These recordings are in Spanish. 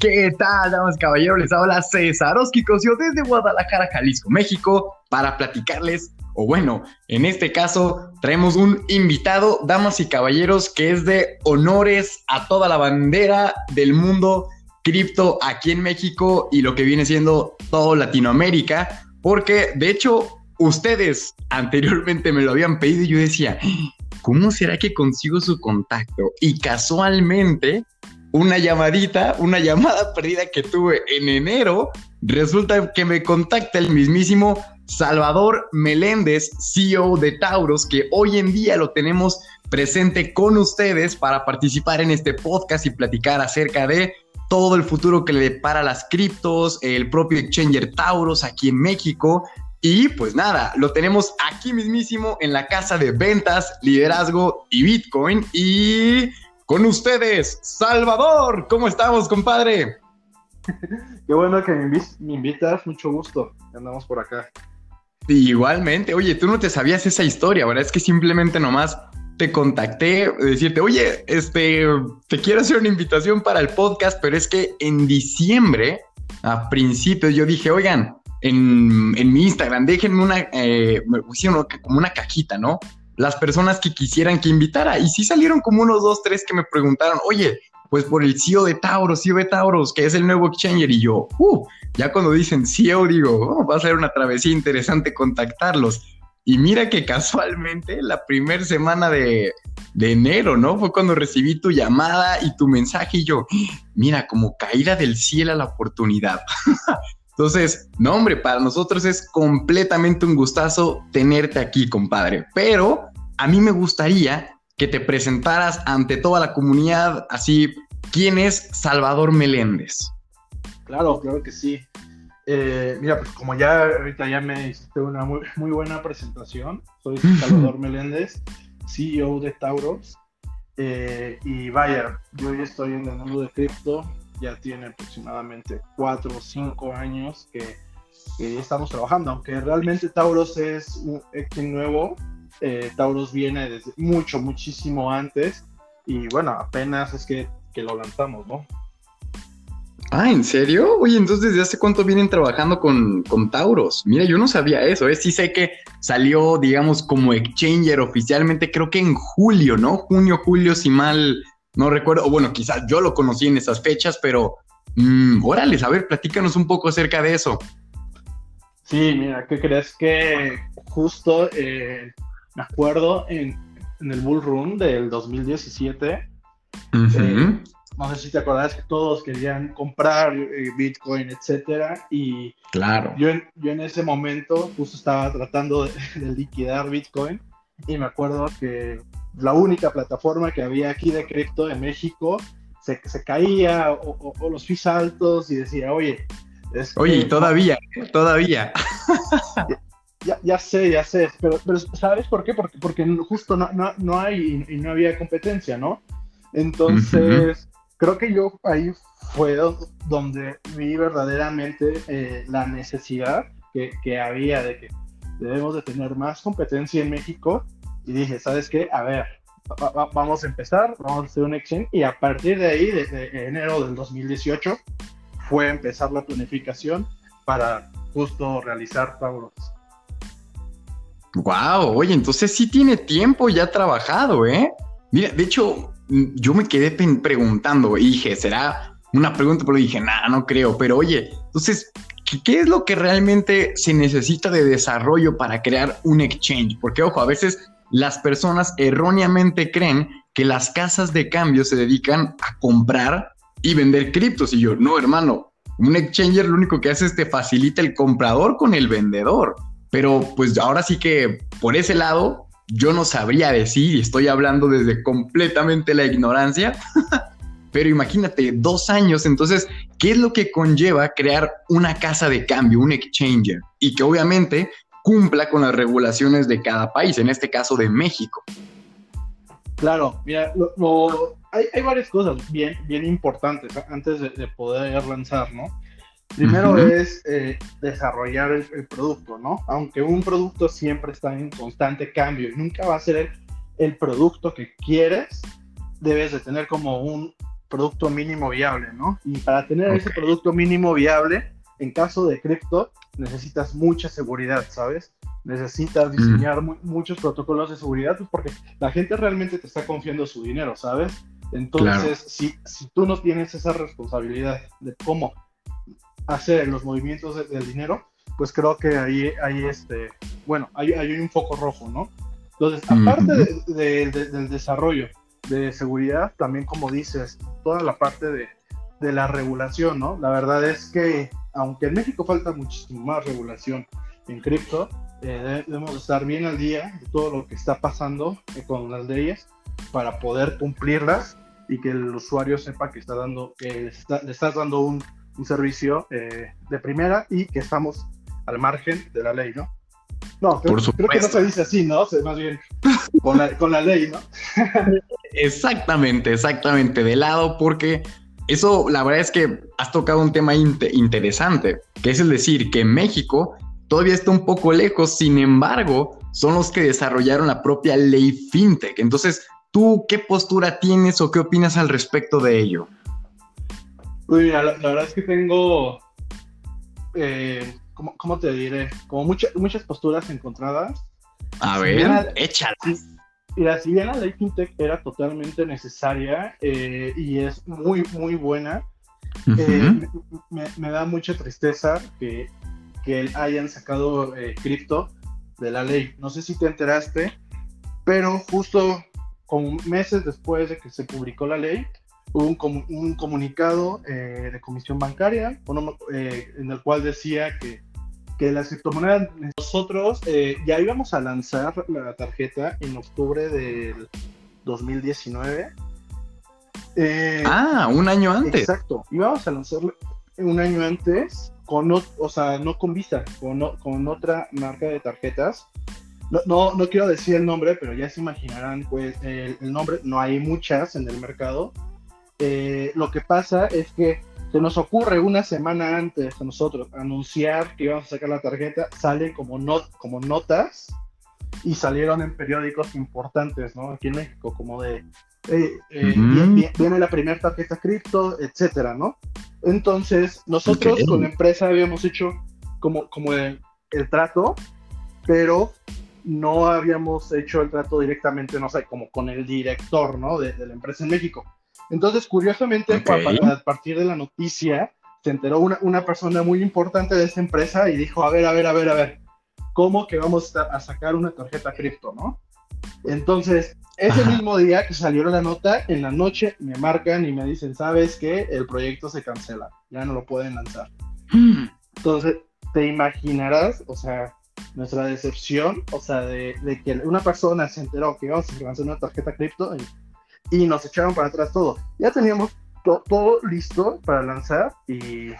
¿Qué tal, damas y caballeros? Les habla César Osquicosio desde Guadalajara, Jalisco, México, para platicarles, o bueno, en este caso traemos un invitado, damas y caballeros, que es de honores a toda la bandera del mundo cripto aquí en México y lo que viene siendo todo Latinoamérica, porque de hecho ustedes anteriormente me lo habían pedido y yo decía, ¿cómo será que consigo su contacto? Y casualmente una llamadita, una llamada perdida que tuve en enero, resulta que me contacta el mismísimo Salvador Meléndez, CEO de Tauros, que hoy en día lo tenemos presente con ustedes para participar en este podcast y platicar acerca de todo el futuro que le depara las criptos, el propio exchanger Tauros aquí en México. Y pues nada, lo tenemos aquí mismísimo en la casa de ventas, liderazgo y Bitcoin. Y con ustedes, Salvador. ¿Cómo estamos, compadre? Qué bueno que me, invitas, mucho gusto. Andamos por acá. Igualmente, oye, tú no te sabías esa historia, ¿verdad? Es que simplemente nomás te contacté, decirte, oye, este, te quiero hacer una invitación para el podcast, pero es que en diciembre, a principios, yo dije, oigan, en, mi Instagram, déjenme una, eh, me pusieron como una cajita, ¿no? Las personas que quisieran que invitara. Y sí salieron como unos dos, tres que me preguntaron, oye, pues por el CEO de Tauros, CEO de Tauros, que es el nuevo exchanger. Y yo, uh, ya cuando dicen CEO, digo, oh, va a ser una travesía interesante contactarlos. Y mira que casualmente la primera semana de, de, enero, ¿no? Fue cuando recibí tu llamada y tu mensaje y yo, mira, como caída del cielo a la oportunidad. Entonces, no, hombre, para nosotros es completamente un gustazo tenerte aquí, compadre. Pero a mí me gustaría que te presentaras ante toda la comunidad, así, ¿quién es Salvador Meléndez? Claro, claro que sí. Eh, mira, pues como ya ahorita ya me hiciste una muy, muy buena presentación, soy Salvador Meléndez, CEO de Tauros. Eh, y vaya, yo hoy estoy en el mundo de cripto, ya tiene aproximadamente cuatro o cinco años que, estamos trabajando, aunque realmente Tauros es un X nuevo, eh, Tauros viene desde mucho, muchísimo antes y bueno, apenas es que, lo lanzamos, ¿no? Ah, ¿en serio? Oye, entonces, ¿desde hace cuánto vienen trabajando con, con Tauros? Mira, yo no sabía eso, ¿eh? Sí sé que salió, digamos, como Exchanger oficialmente, creo que en julio, ¿no? Junio, julio, si mal no recuerdo, o bueno, quizás yo lo conocí en esas fechas, pero mmm, órale, a ver, platícanos un poco acerca de eso. Sí, mira, ¿qué crees que justo eh, me acuerdo en, el Bull Run del 2017? Eh, no sé si te acordás que todos querían comprar eh, Bitcoin, etcétera, y claro. yo, en, yo en ese momento justo estaba tratando de liquidar Bitcoin y me acuerdo que la única plataforma que había aquí de cripto en México se, se caía o, los fees altos y decía, oye, oye, todavía, todavía. Ya, ya, sé, ya sé, pero, pero ¿sabes por qué? Porque, porque justo no, no, no hay y no había competencia, ¿no? Entonces, creo que yo ahí fue donde vi verdaderamente eh, la necesidad que, que había de que debemos de tener más competencia en México y dije, ¿sabes qué? A ver, vamos a empezar, vamos a hacer un exchange y a partir de ahí, desde enero del 2018, fue empezar la planificación para justo realizar Tauros. Wow, oye, entonces sí tiene tiempo ya trabajado, ¿eh? Mira, de hecho, yo me quedé preguntando dije, ¿será una pregunta? Pero dije, nada, no creo. Pero oye, entonces, ¿qué es lo que realmente se necesita de desarrollo para crear un exchange? Porque, ojo, a veces las personas erróneamente creen que las casas de cambio se dedican a comprar y vender criptos. Y yo, no, hermano, un exchanger lo único que hace es te facilita el comprador con el vendedor. Pero pues ahora sí que por ese lado yo no sabría decir estoy hablando desde completamente la ignorancia. Pero imagínate, dos años, entonces, ¿qué es lo que conlleva crear una casa de cambio, un exchanger? Y que obviamente cumpla con las regulaciones de cada país, en este caso de México. Claro, mira, hay, varias cosas bien, bien importantes antes de, poder lanzar, ¿no? Primero es eh, desarrollar el, producto, ¿no? Aunque un producto siempre está en constante cambio y nunca va a ser el, producto que quieres, debes de tener como un, producto mínimo viable, ¿no? Y para tener ese producto mínimo viable, en caso de cripto, necesitas mucha seguridad, ¿sabes? Necesitas diseñar muchos protocolos de seguridad pues porque la gente realmente te está confiando su dinero, ¿sabes? Entonces, si, si tú no tienes esa responsabilidad de cómo hacer los movimientos del dinero, pues creo que ahí, ahí este, bueno, hay, hay un foco rojo, ¿no? Entonces, aparte del desarrollo de seguridad, también como dices, toda la parte de, de la regulación, ¿no? La verdad es que, aunque en México falta muchísimo más regulación en cripto, eh, debemos estar bien al día de todo lo que está pasando con las leyes para poder cumplirlas y que el usuario sepa que está dando, que le estás dando un, un servicio eh, de primera y que estamos al margen de la ley, ¿no? No, creo, creo, que no se dice así, ¿no? más bien con la, con la ley, ¿no? exactamente, exactamente, de lado, porque eso, la verdad es que has tocado un tema interesante, que es el decir que México todavía está un poco lejos, sin embargo, son los que desarrollaron la propia ley fintech. Entonces, ¿tú qué postura tienes o qué opinas al respecto de ello? Pues mira, la, verdad es que tengo, eh, ¿cómo, te diré? Como muchas posturas encontradas. A ver, échalas. Mira, si bien la ley FinTech era totalmente necesaria eh, y es muy, muy buena, eh, me, da mucha tristeza que, que hayan sacado eh, cripto de la ley. No sé si te enteraste, pero justo como meses después de que se publicó la ley, hubo un, un comunicado de comisión bancaria en el cual decía que que las criptomonedas, nosotros eh, ya íbamos a lanzar la tarjeta en octubre del 2019. Eh, ah, un año antes. Exacto, íbamos a lanzarla un año antes, con, o sea, no con Visa, con, con otra marca de tarjetas. No, no, quiero decir el nombre, pero ya se imaginarán pues, el, nombre. No hay muchas en el mercado. Eh, lo que pasa es que se nos ocurre una semana antes a nosotros anunciar que íbamos a sacar la tarjeta, sale como, como notas y salieron en periódicos importantes, ¿no? Aquí en México, como de, eh, eh, viene, la primera tarjeta cripto, etcétera, ¿no? Entonces, nosotros con la empresa habíamos hecho como, como el, trato, pero no habíamos hecho el trato directamente, no sé, como con el director, ¿no? de la empresa en México. Entonces, curiosamente, a, partir de la noticia, se enteró una, una, persona muy importante de esta empresa y dijo, a ver, a ver, a ver, a ver, ¿cómo que vamos a, sacar una tarjeta cripto, no? Entonces, ese mismo día que salió la nota, en la noche me marcan y me dicen, ¿sabes qué? El proyecto se cancela, ya no lo pueden lanzar. Entonces, te imaginarás, o sea, nuestra decepción, o sea, de, de que una persona se enteró que íbamos a lanzar una tarjeta cripto y y nos echaron para atrás todo. Ya teníamos todo listo para lanzar y,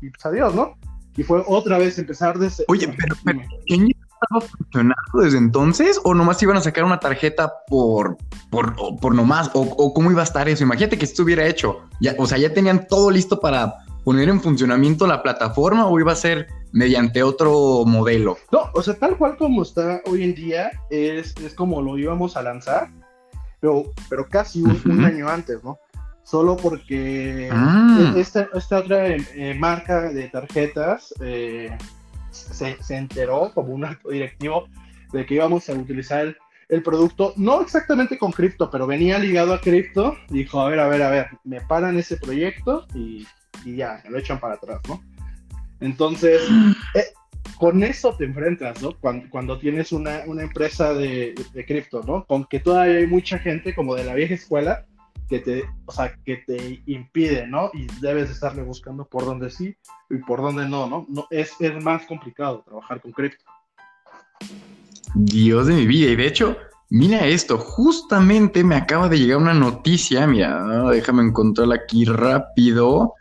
y, pues adiós, ¿no? Y fue otra vez empezar desde... Oye, pero, pero ¿quién estaba funcionando desde entonces? ¿O nomás iban a sacar una tarjeta por, por, por nomás? O, cómo iba a estar eso? Imagínate que esto hubiera hecho. Ya, o sea, ya tenían todo listo para poner en funcionamiento la plataforma o iba a ser mediante otro modelo? No, o sea, tal cual como está hoy en día, es, es como lo íbamos a lanzar pero, casi un, año antes, ¿no? Solo porque ah. e, esta, otra eh, marca de tarjetas eh, se, enteró como un acto directivo de que íbamos a utilizar el, producto, no exactamente con cripto, pero venía ligado a cripto. Dijo, a ver, a ver, a ver, me paran ese proyecto y, ya, me lo echan para atrás, ¿no? Entonces, eh, con eso te enfrentas, ¿no? Cuando, tienes una, empresa de, cripto, ¿no? Con que todavía hay mucha gente como de la vieja escuela que te, o sea, que te impide, ¿no? Y debes estarle buscando por dónde sí y por dónde no, ¿no? no es, es más complicado trabajar con cripto. Dios de mi vida, y de hecho, mira esto, justamente me acaba de llegar una noticia, mira, déjame encontrarla aquí rápido,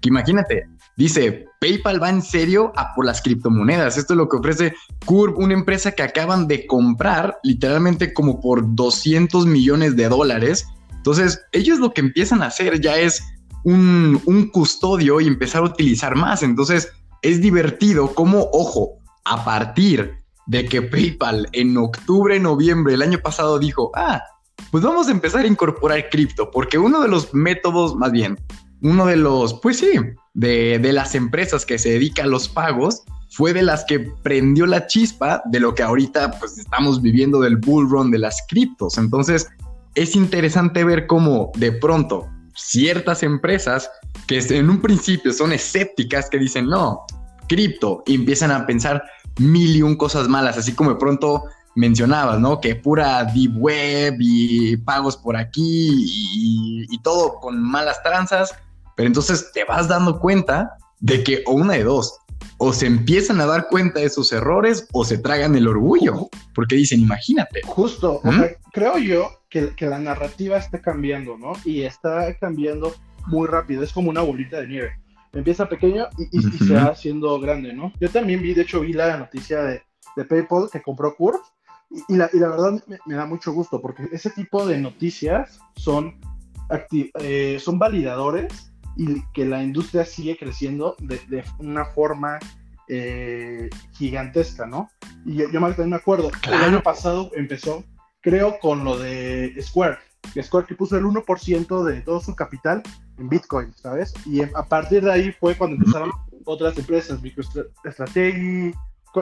que imagínate, Dice, PayPal va en serio a por las criptomonedas. Esto es lo que ofrece Curve, una empresa que acaban de comprar literalmente como por 200 millones de dólares. Entonces, ellos lo que empiezan a hacer ya es un, un custodio y empezar a utilizar más. Entonces, es divertido como, ojo, a partir de que PayPal en octubre, noviembre del año pasado dijo, ah, pues vamos a empezar a incorporar cripto, porque uno de los métodos, más bien, uno de los, pues sí, de, de las empresas que se dedica a los pagos, fue de las que prendió la chispa de lo que ahorita pues estamos viviendo del bull run de las criptos. Entonces, es interesante ver cómo de pronto ciertas empresas que en un principio son escépticas, que dicen, no, cripto, empiezan a pensar mil y un cosas malas, así como de pronto mencionabas, ¿no? Que pura deep web y pagos por aquí y, y, todo con malas tranzas, pero entonces te vas dando cuenta de que o una de dos, o se empiezan a dar cuenta de sus errores o se tragan el orgullo, porque dicen, imagínate. Justo, ¿Mm? creo yo que, que, la narrativa está cambiando, ¿no? Y está cambiando muy rápido, es como una bolita de nieve. Empieza pequeño y, y, se va haciendo grande, ¿no? Yo también vi, de hecho, vi la noticia de, de PayPal que compró Curve y, la, y la, verdad me, me, da mucho gusto porque ese tipo de noticias son, eh, son validadores y que la industria sigue creciendo de, de una forma eh, gigantesca, ¿no? Y yo, yo me acuerdo, el año pasado empezó, creo, con lo de Square, que Square que puso el 1% de todo su capital en Bitcoin, ¿sabes? Y a partir de ahí fue cuando empezaron otras empresas, MicroStrategy,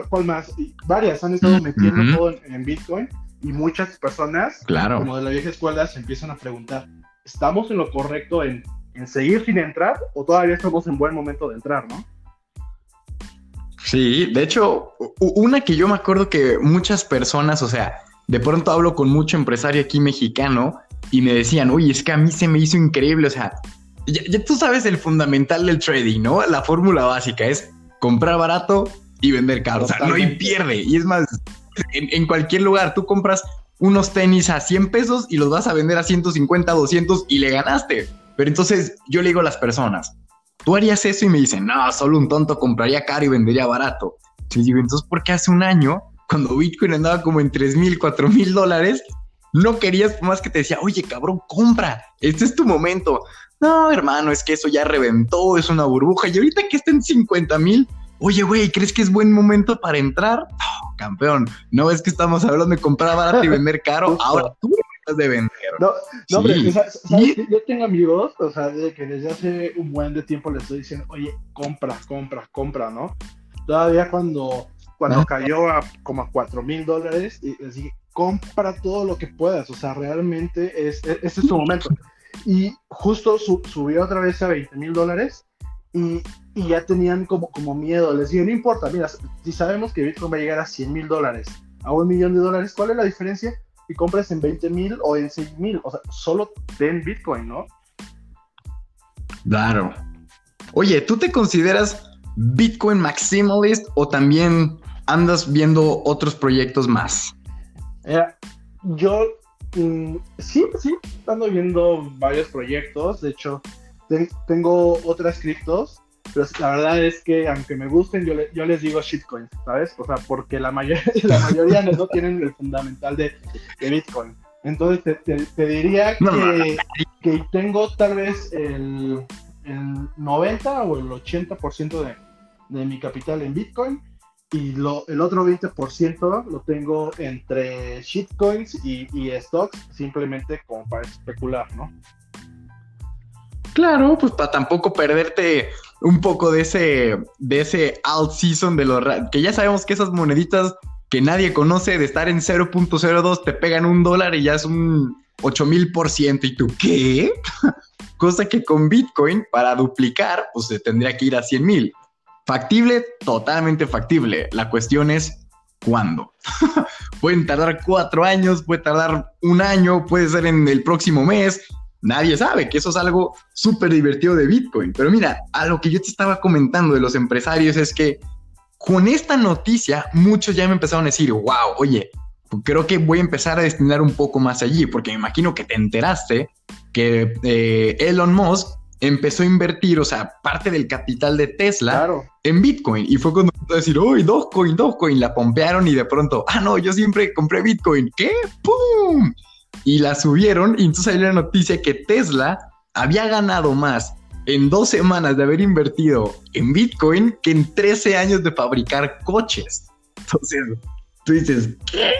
¿cuál más? Y varias han estado metiendo todo en, en, Bitcoin y muchas personas, claro. como de la vieja escuela, se empiezan a preguntar, ¿estamos en lo correcto en en seguir sin entrar o todavía estamos en buen momento de entrar, ¿no? Sí, de hecho, una que yo me acuerdo que muchas personas, o sea, de pronto hablo con mucho empresario aquí mexicano y me decían, oye, es que a mí se me hizo increíble, o sea, ya, ya tú sabes el fundamental del trading, ¿no? La fórmula básica es comprar barato y vender caro, Totalmente. o sea, no hay pierde. Y es más, en, en cualquier lugar, tú compras unos tenis a 100 pesos y los vas a vender a 150, 200 y le ganaste. Pero entonces yo le digo a las personas, ¿tú harías eso? Y me dicen, no, solo un tonto compraría caro y vendería barato. Y digo, entonces, ¿por qué hace un año, cuando Bitcoin andaba como en 3 mil, 4 mil dólares, no querías más que te decía, oye, cabrón, compra, este es tu momento? No, hermano, es que eso ya reventó, es una burbuja. Y ahorita que está en 50 mil, oye, güey, ¿crees que es buen momento para entrar? No, campeón, no ves que estamos hablando de comprar barato y vender caro. Ahora tú de vender. No, no, sí. ¿sabes? ¿sabes? Yo tengo amigos, o sea, desde que desde hace un buen de tiempo les estoy diciendo, oye, compra, compra, compra, ¿no? Todavía cuando, cuando ¿No? cayó a como a 4 mil dólares, y les dije, compra todo lo que puedas, o sea, realmente es, es, este es tu momento. Y justo su, subió otra vez a 20 mil dólares y, y, ya tenían como, como miedo. Les dije, no importa, mira, si sabemos que Bitcoin va a llegar a 100 mil dólares, a un millón de dólares, ¿cuál es la diferencia? Y compres en 20 mil o en 6 mil. O sea, solo ten Bitcoin, ¿no? Claro. Oye, ¿tú te consideras Bitcoin maximalist o también andas viendo otros proyectos más? Eh, yo mm, sí, sí, ando viendo varios proyectos. De hecho, te tengo otras criptos pero la verdad es que aunque me gusten, yo, le, yo les digo shitcoins, ¿sabes? O sea, porque la, mayor, la mayoría no tienen el fundamental de, de Bitcoin. Entonces te, te, te diría que, no, no. que, tengo tal vez el, el 90 o el 80% de, de mi capital en Bitcoin y lo, el otro 20% lo tengo entre shitcoins y, y stocks, simplemente como para especular, ¿no? Claro, pues para tampoco perderte un poco de ese, de ese alt season de los que ya sabemos que esas moneditas que nadie conoce de estar en 0.02 te pegan un dólar y ya es un 8000 por ciento. ¿Y tú qué? Cosa que con Bitcoin, para duplicar, pues se tendría que ir a 100 mil. Factible, totalmente factible. La cuestión es cuándo. Pueden tardar cuatro años, puede tardar un año, puede ser en el próximo mes, nadie sabe, que eso es algo súper divertido de Bitcoin. Pero mira, a lo que yo te estaba comentando de los empresarios es que con esta noticia muchos ya me empezaron a decir, wow, oye, creo que voy a empezar a destinar un poco más allí, porque me imagino que te enteraste que eh, Elon Musk empezó a invertir, o sea, parte del capital de Tesla claro. en Bitcoin. Y fue cuando empezó a decir, uy, Dogecoin, Dogecoin, la pompearon y de pronto, ah, no, yo siempre compré Bitcoin. ¿Qué? ¡Pum! Y la subieron y entonces salió la noticia que Tesla había ganado más en dos semanas de haber invertido en Bitcoin que en 13 años de fabricar coches. Entonces, tú dices, ¿qué?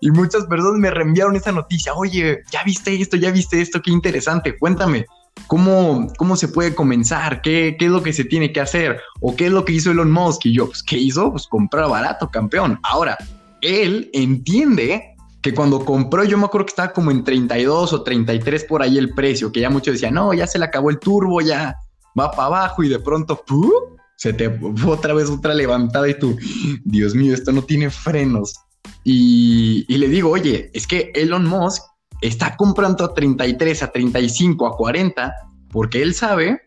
y muchas personas me reenviaron esa noticia. Oye, ya viste esto, ya viste esto, qué interesante. Cuéntame, ¿cómo, cómo se puede comenzar? ¿Qué, ¿Qué es lo que se tiene que hacer? ¿O qué es lo que hizo Elon Musk? Y yo, pues, ¿qué hizo? Pues comprar barato, campeón. Ahora, él entiende que cuando compró, yo me acuerdo que estaba como en 32 o 33 por ahí el precio, que ya muchos decían, no, ya se le acabó el turbo, ya va para abajo y de pronto, ¡pum! se te otra vez otra levantada y tú, Dios mío, esto no tiene frenos. Y, le digo, oye, es que Elon Musk está comprando a 33, a 35, a 40, porque él sabe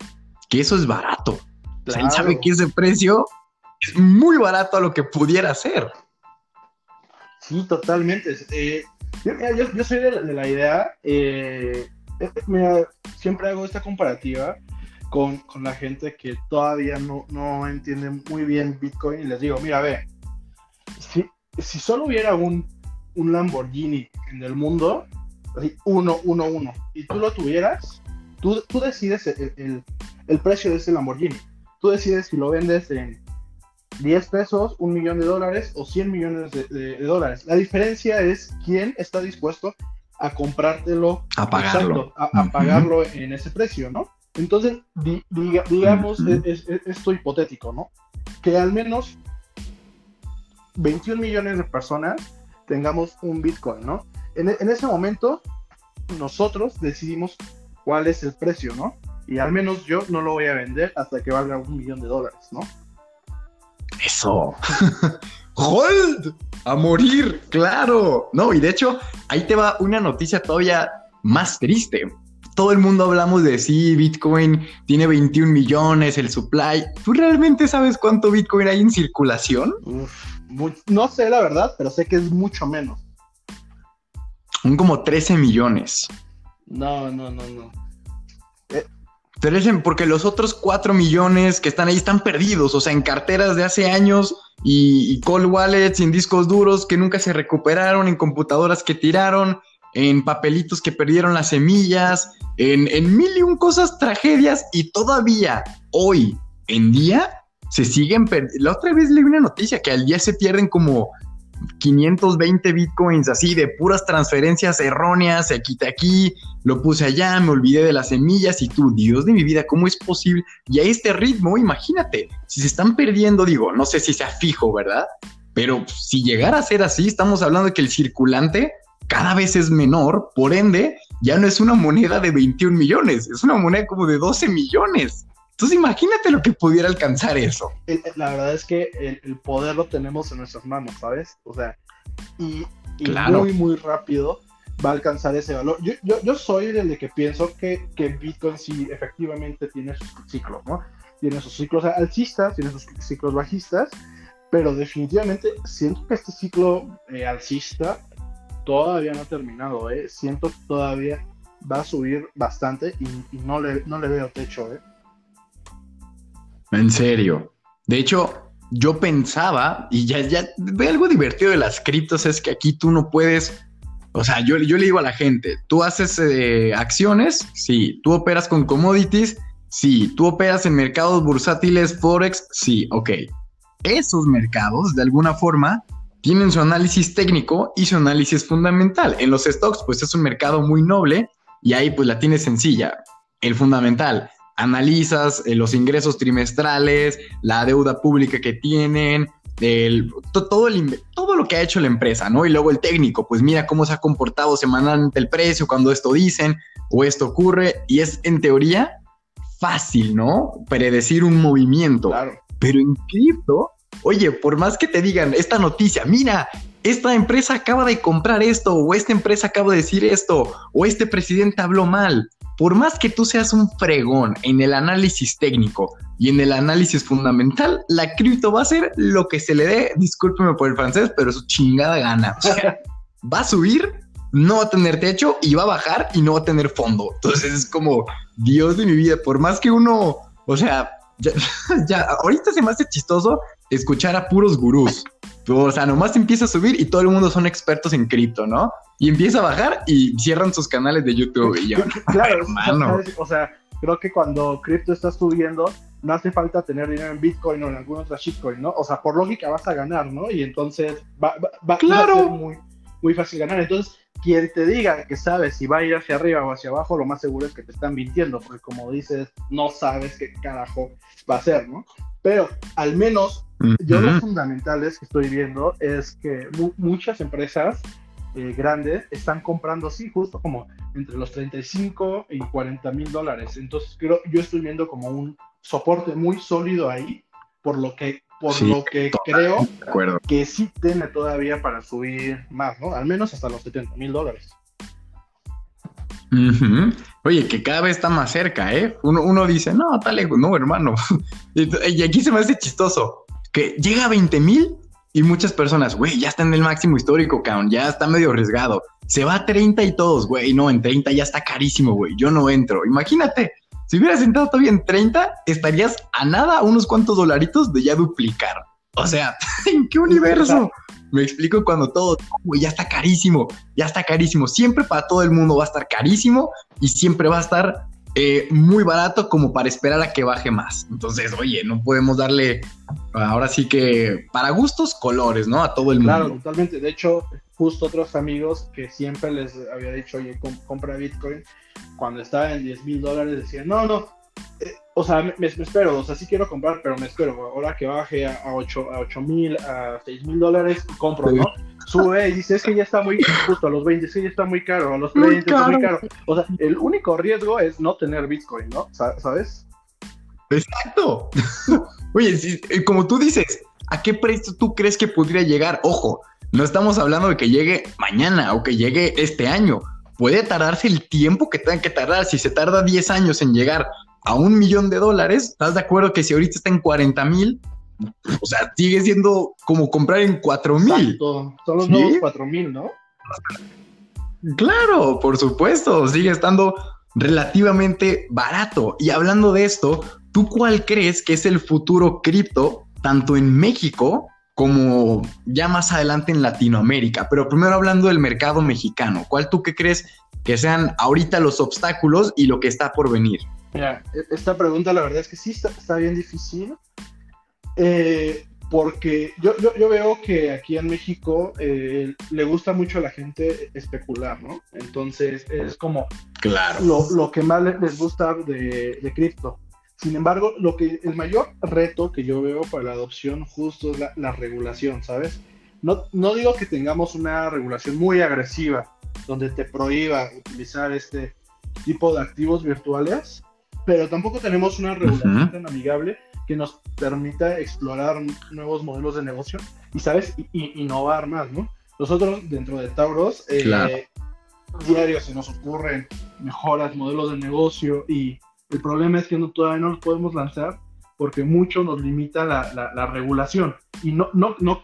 que eso es barato. O sea, él sabe que ese precio es muy barato a lo que pudiera ser. Sí, totalmente. Eh, yo, soy de, la idea, eh, eh, siempre hago esta comparativa con, la gente que todavía no, no, entiende muy bien Bitcoin y les digo, mira, ve, si, si solo hubiera un, un Lamborghini en el mundo, uno, uno, uno, y tú lo tuvieras, tú, tú decides el, el, precio de ese Lamborghini. Tú decides si lo vendes en 10 pesos, un millón de dólares o 100 millones de, dólares. La diferencia es quién está dispuesto a comprártelo, a pagarlo, a, pagarlo en ese precio, ¿no? Entonces, digamos esto hipotético, ¿no? Que al menos 21 millones de personas tengamos un Bitcoin, ¿no? En, en, ese momento, nosotros decidimos cuál es el precio, ¿no? Y al menos yo no lo voy a vender hasta que valga un millón de dólares, ¿no? Eso. ¡Hold! A morir, claro. No, y de hecho, ahí te va una noticia todavía más triste todo el mundo hablamos de sí, Bitcoin tiene 21 millones, el supply. ¿Tú realmente sabes cuánto Bitcoin hay en circulación? no sé la verdad, pero sé que es mucho menos. Un como 13 millones. No, no, no, no. 13, eh, porque los otros 4 millones que están ahí están perdidos, o sea, en carteras de hace años y, y call wallets y en discos duros que nunca se recuperaron, en computadoras que tiraron en papelitos que perdieron las semillas, en, en mil y un cosas, tragedias, y todavía hoy en día se siguen perdiendo. La otra vez leí una noticia que al día se pierden como 520 bitcoins así de puras transferencias erróneas, se quita aquí, lo puse allá, me olvidé de las semillas y tú, Dios de mi vida, ¿cómo es posible? Y a este ritmo, imagínate, si se están perdiendo, digo, no sé si sea fijo, ¿verdad? Pero si llegara a ser así, estamos hablando de que el circulante cada vez es menor, por ende, ya no es una moneda de 21 millones, es una moneda como de 12 millones. Entonces imagínate lo que pudiera alcanzar eso. La verdad es que el, poder lo tenemos en nuestras manos, ¿sabes? O sea, y, muy, muy rápido va a alcanzar ese valor. Yo, yo, soy el de que pienso que, que Bitcoin sí efectivamente tiene sus ciclos, ¿no? Tiene sus ciclos alcistas, tiene sus ciclos bajistas, pero definitivamente siento que este ciclo eh, alcista todavía no ha terminado, ¿eh? Siento que todavía va a subir bastante y, no, le, no le veo techo, ¿eh? En serio. De hecho, yo pensaba, y ya, ya, ve algo divertido de las criptos es que aquí tú no puedes, o sea, yo, yo le digo a la gente, tú haces eh, acciones, sí, tú operas con commodities, sí, tú operas en mercados bursátiles, forex, sí, ok. Esos mercados, de alguna forma, tienen su análisis técnico y su análisis fundamental. En los stocks, pues es un mercado muy noble y ahí pues la tienes sencilla. El fundamental, analizas eh, los ingresos trimestrales, la deuda pública que tienen, el, todo, el, todo lo que ha hecho la empresa, ¿no? Y luego el técnico, pues mira cómo se ha comportado semanalmente el precio cuando esto dicen o esto ocurre y es en teoría fácil, ¿no? Predecir un movimiento. Claro. Pero en cripto Oye, por más que te digan esta noticia, mira, esta empresa acaba de comprar esto, o esta empresa acaba de decir esto, o este presidente habló mal, por más que tú seas un fregón en el análisis técnico y en el análisis fundamental, la cripto va a ser lo que se le dé, discúlpeme por el francés, pero su chingada gana. va a subir, no va a tener techo y va a bajar y no va a tener fondo. Entonces es como, Dios de mi vida, por más que uno, o sea, ya, ya ahorita se me hace chistoso escuchar a puros gurús. O sea, nomás empieza a subir y todo el mundo son expertos en cripto, ¿no? Y empieza a bajar y cierran sus canales de YouTube. Y yo, claro, hermano. O sea, creo que cuando cripto está subiendo, no hace falta tener dinero en Bitcoin o en alguna otra shitcoin, ¿no? O sea, por lógica vas a ganar, ¿no? Y entonces va, va, claro. a ser muy, muy fácil ganar. Entonces, quien te diga que sabe si va a ir hacia arriba o hacia abajo, lo más seguro es que te están mintiendo, porque como dices, no sabes qué carajo va a ser, ¿no? Pero al menos yo lo fundamentales que estoy viendo es que muchas empresas eh, grandes están comprando, sí, justo como entre los 35 y 40 mil dólares. Entonces, creo, yo estoy viendo como un soporte muy sólido ahí, por lo que, por lo que creo que sí tiene todavía para subir más, ¿no? Al menos hasta los 70 mil dólares. Oye, que cada vez está más cerca, ¿eh? Uno, uno dice, no, tal no, hermano. y aquí se me hace chistoso, que llega a 20 mil y muchas personas, güey, ya está en el máximo histórico, cabrón, ya está medio arriesgado. Se va a 30 y todos, güey, no, en 30 ya está carísimo, güey, yo no entro. Imagínate, si hubieras entrado todavía en 30, estarías a nada, unos cuantos dolaritos de ya duplicar. O sea, ¿en qué universo? Me explico cuando todo, güey, ya está carísimo, ya está carísimo. Siempre para todo el mundo va a estar carísimo y siempre va a estar eh, muy barato como para esperar a que baje más. Entonces, oye, no podemos darle, ahora sí que para gustos, colores, ¿no? A todo el mundo. Claro, totalmente. De hecho, justo otros amigos que siempre les había dicho, oye, compra Bitcoin, cuando estaba en 10 mil dólares decían, no, no, eh, o sea, me, espero, o sea, sí quiero comprar, pero me espero, ahora que baje a, 8 a mil, a 6 mil dólares, compro, ¿no? Sube y dice, es que ya está muy, justo a los 20, es que ya está muy caro, a los 30 está muy caro. O sea, el único riesgo es no tener Bitcoin, ¿no? ¿Sabes? Exacto. Oye, como tú dices, ¿a qué precio tú crees que podría llegar? Ojo, no estamos hablando de que llegue mañana o que llegue este año. Puede tardarse el tiempo que tenga que tardar. Si se tarda 10 años en llegar a un millón de dólares, ¿estás de acuerdo que si ahorita está en 40 mil, o sea, sigue siendo como comprar en 4 mil? Son los nuevos 4 mil, ¿no? Claro, por supuesto, sigue estando relativamente barato. Y hablando de esto, ¿tú cuál crees que es el futuro cripto, tanto en México como ya más adelante en Latinoamérica. Pero primero hablando del mercado mexicano, ¿cuál tú qué crees que sean ahorita los obstáculos y lo que está por venir? Mira, e-, esta pregunta la verdad es que sí está, bien difícil, eh, porque yo, veo que aquí en México eh, le gusta mucho a la gente especular, ¿no? Entonces es como claro. lo, que más les gusta de, de cripto. Sin embargo, lo que, el mayor reto que yo veo para la adopción justo es la, regulación, ¿sabes? No, no, digo que tengamos una regulación muy agresiva, donde te prohíba utilizar este tipo de activos virtuales, pero tampoco tenemos una regulación tan amigable que nos permita explorar nuevos modelos de negocio y, ¿sabes? Y, innovar más, ¿no? Nosotros dentro de Tauros, eh, diario se nos ocurren mejoras, modelos de negocio y el problema es que no, todavía no los podemos lanzar porque mucho nos limita la, la, regulación. Y no, no, no.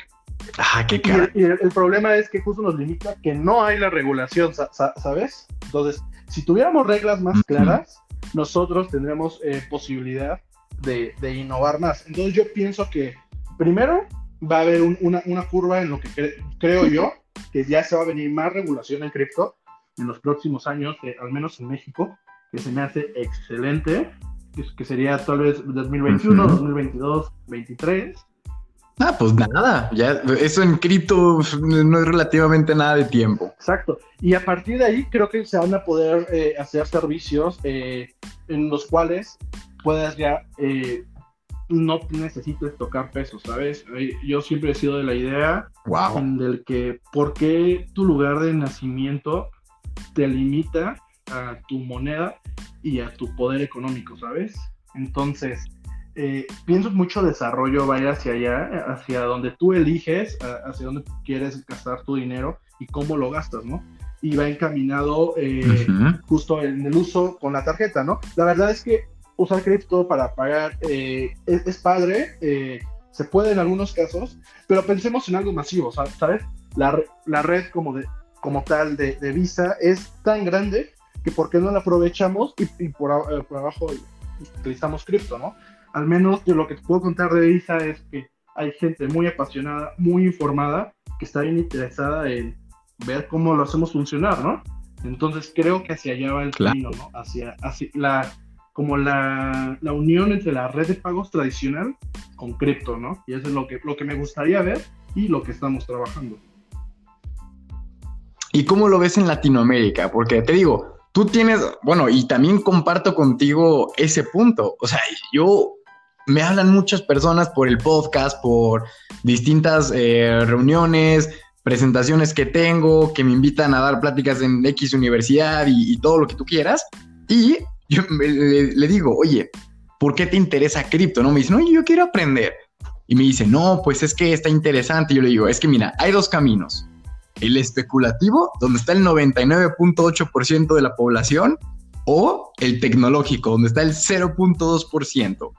Ah, qué y, el, problema es que justo nos limita que no hay la regulación, ¿sabes? Entonces, si tuviéramos reglas más claras, nosotros tendríamos eh, posibilidad de, de, innovar más. Entonces, yo pienso que primero va a haber una, una, curva en lo que creo yo, que ya se va a venir más regulación en cripto en los próximos años, eh, al menos en México que se me hace excelente, que, sería tal vez 2021, 2022, 2023. Ah, pues nada, ya eso en cripto no es relativamente nada de tiempo. Exacto. Y a partir de ahí creo que se van a poder eh, hacer servicios eh, en los cuales puedas ya eh, no necesites tocar pesos, ¿sabes? Yo siempre he sido de la idea wow. del que por qué tu lugar de nacimiento te limita a tu moneda y a tu poder económico, ¿sabes? Entonces, eh, pienso mucho desarrollo va a ir hacia allá, hacia donde tú eliges, hacia donde quieres gastar tu dinero y cómo lo gastas, ¿no? Y va encaminado eh, justo en el uso con la tarjeta, ¿no? La verdad es que usar cripto para pagar eh, es, padre, se puede en algunos casos, pero pensemos en algo masivo, ¿sabes? La, la red como, de, como tal de, de Visa es tan grande que por qué no la aprovechamos y, por, eh, por, abajo utilizamos cripto, ¿no? Al menos yo lo que te puedo contar de Visa es que hay gente muy apasionada, muy informada, que está bien interesada en ver cómo lo hacemos funcionar, ¿no? Entonces creo que hacia allá va el camino, ¿no? Hacia, hacia la, como la, la, unión entre la red de pagos tradicional con cripto, ¿no? Y eso es lo que, lo que me gustaría ver y lo que estamos trabajando. ¿Y cómo lo ves en Latinoamérica? Porque te digo, tú tienes, bueno, y también comparto contigo ese punto. O sea, yo me hablan muchas personas por el podcast, por distintas eh, reuniones, presentaciones que tengo, que me invitan a dar pláticas en X universidad y, todo lo que tú quieras. Y yo le, digo, oye, ¿por qué te interesa cripto? No me dice, no, yo quiero aprender. Y me dice, no, pues es que está interesante. yo le digo, es que mira, hay dos caminos. El especulativo, donde está el 99.8% de la población, o el tecnológico, donde está el 0.2%.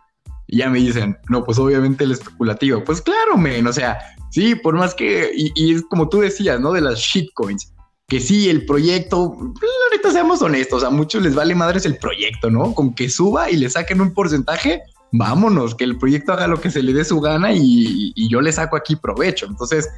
Y ya me dicen, no, pues obviamente el especulativo. Pues claro, men, o sea, sí, por más que, y, es como tú decías, ¿no? De las shitcoins, que sí, el proyecto, pues, ahorita seamos honestos, a muchos les vale madres el proyecto, ¿no? Con que suba y le saquen un porcentaje, vámonos, que el proyecto haga lo que se le dé su gana y, y yo le saco aquí provecho. Entonces,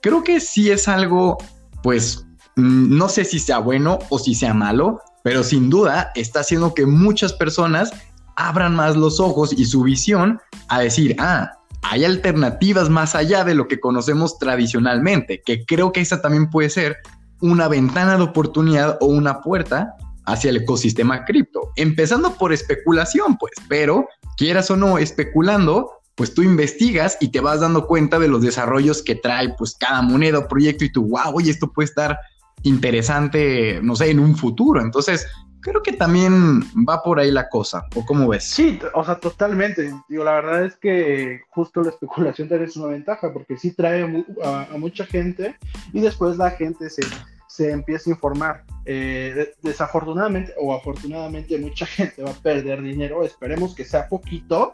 creo que sí es algo, pues, mm, no sé si sea bueno o si sea malo, pero sin duda está haciendo que muchas personas abran más los ojos y su visión a decir, ah, hay alternativas más allá de lo que conocemos tradicionalmente, que creo que esa también puede ser una ventana de oportunidad o una puerta hacia el ecosistema cripto, empezando por especulación, pues, pero quieras o no especulando, pues tú investigas y te vas dando cuenta de los desarrollos que trae pues cada moneda o proyecto y tú, wow, oye, esto puede estar interesante, no sé, en un futuro. Entonces, creo que también va por ahí la cosa, ¿o cómo ves? Sí, o sea, totalmente. Digo, la verdad es que justo la especulación tiene una ventaja, porque sí trae a, mucha gente y después la gente se, se empieza a informar. Eh, desafortunadamente o afortunadamente mucha gente va a perder dinero, esperemos que sea poquito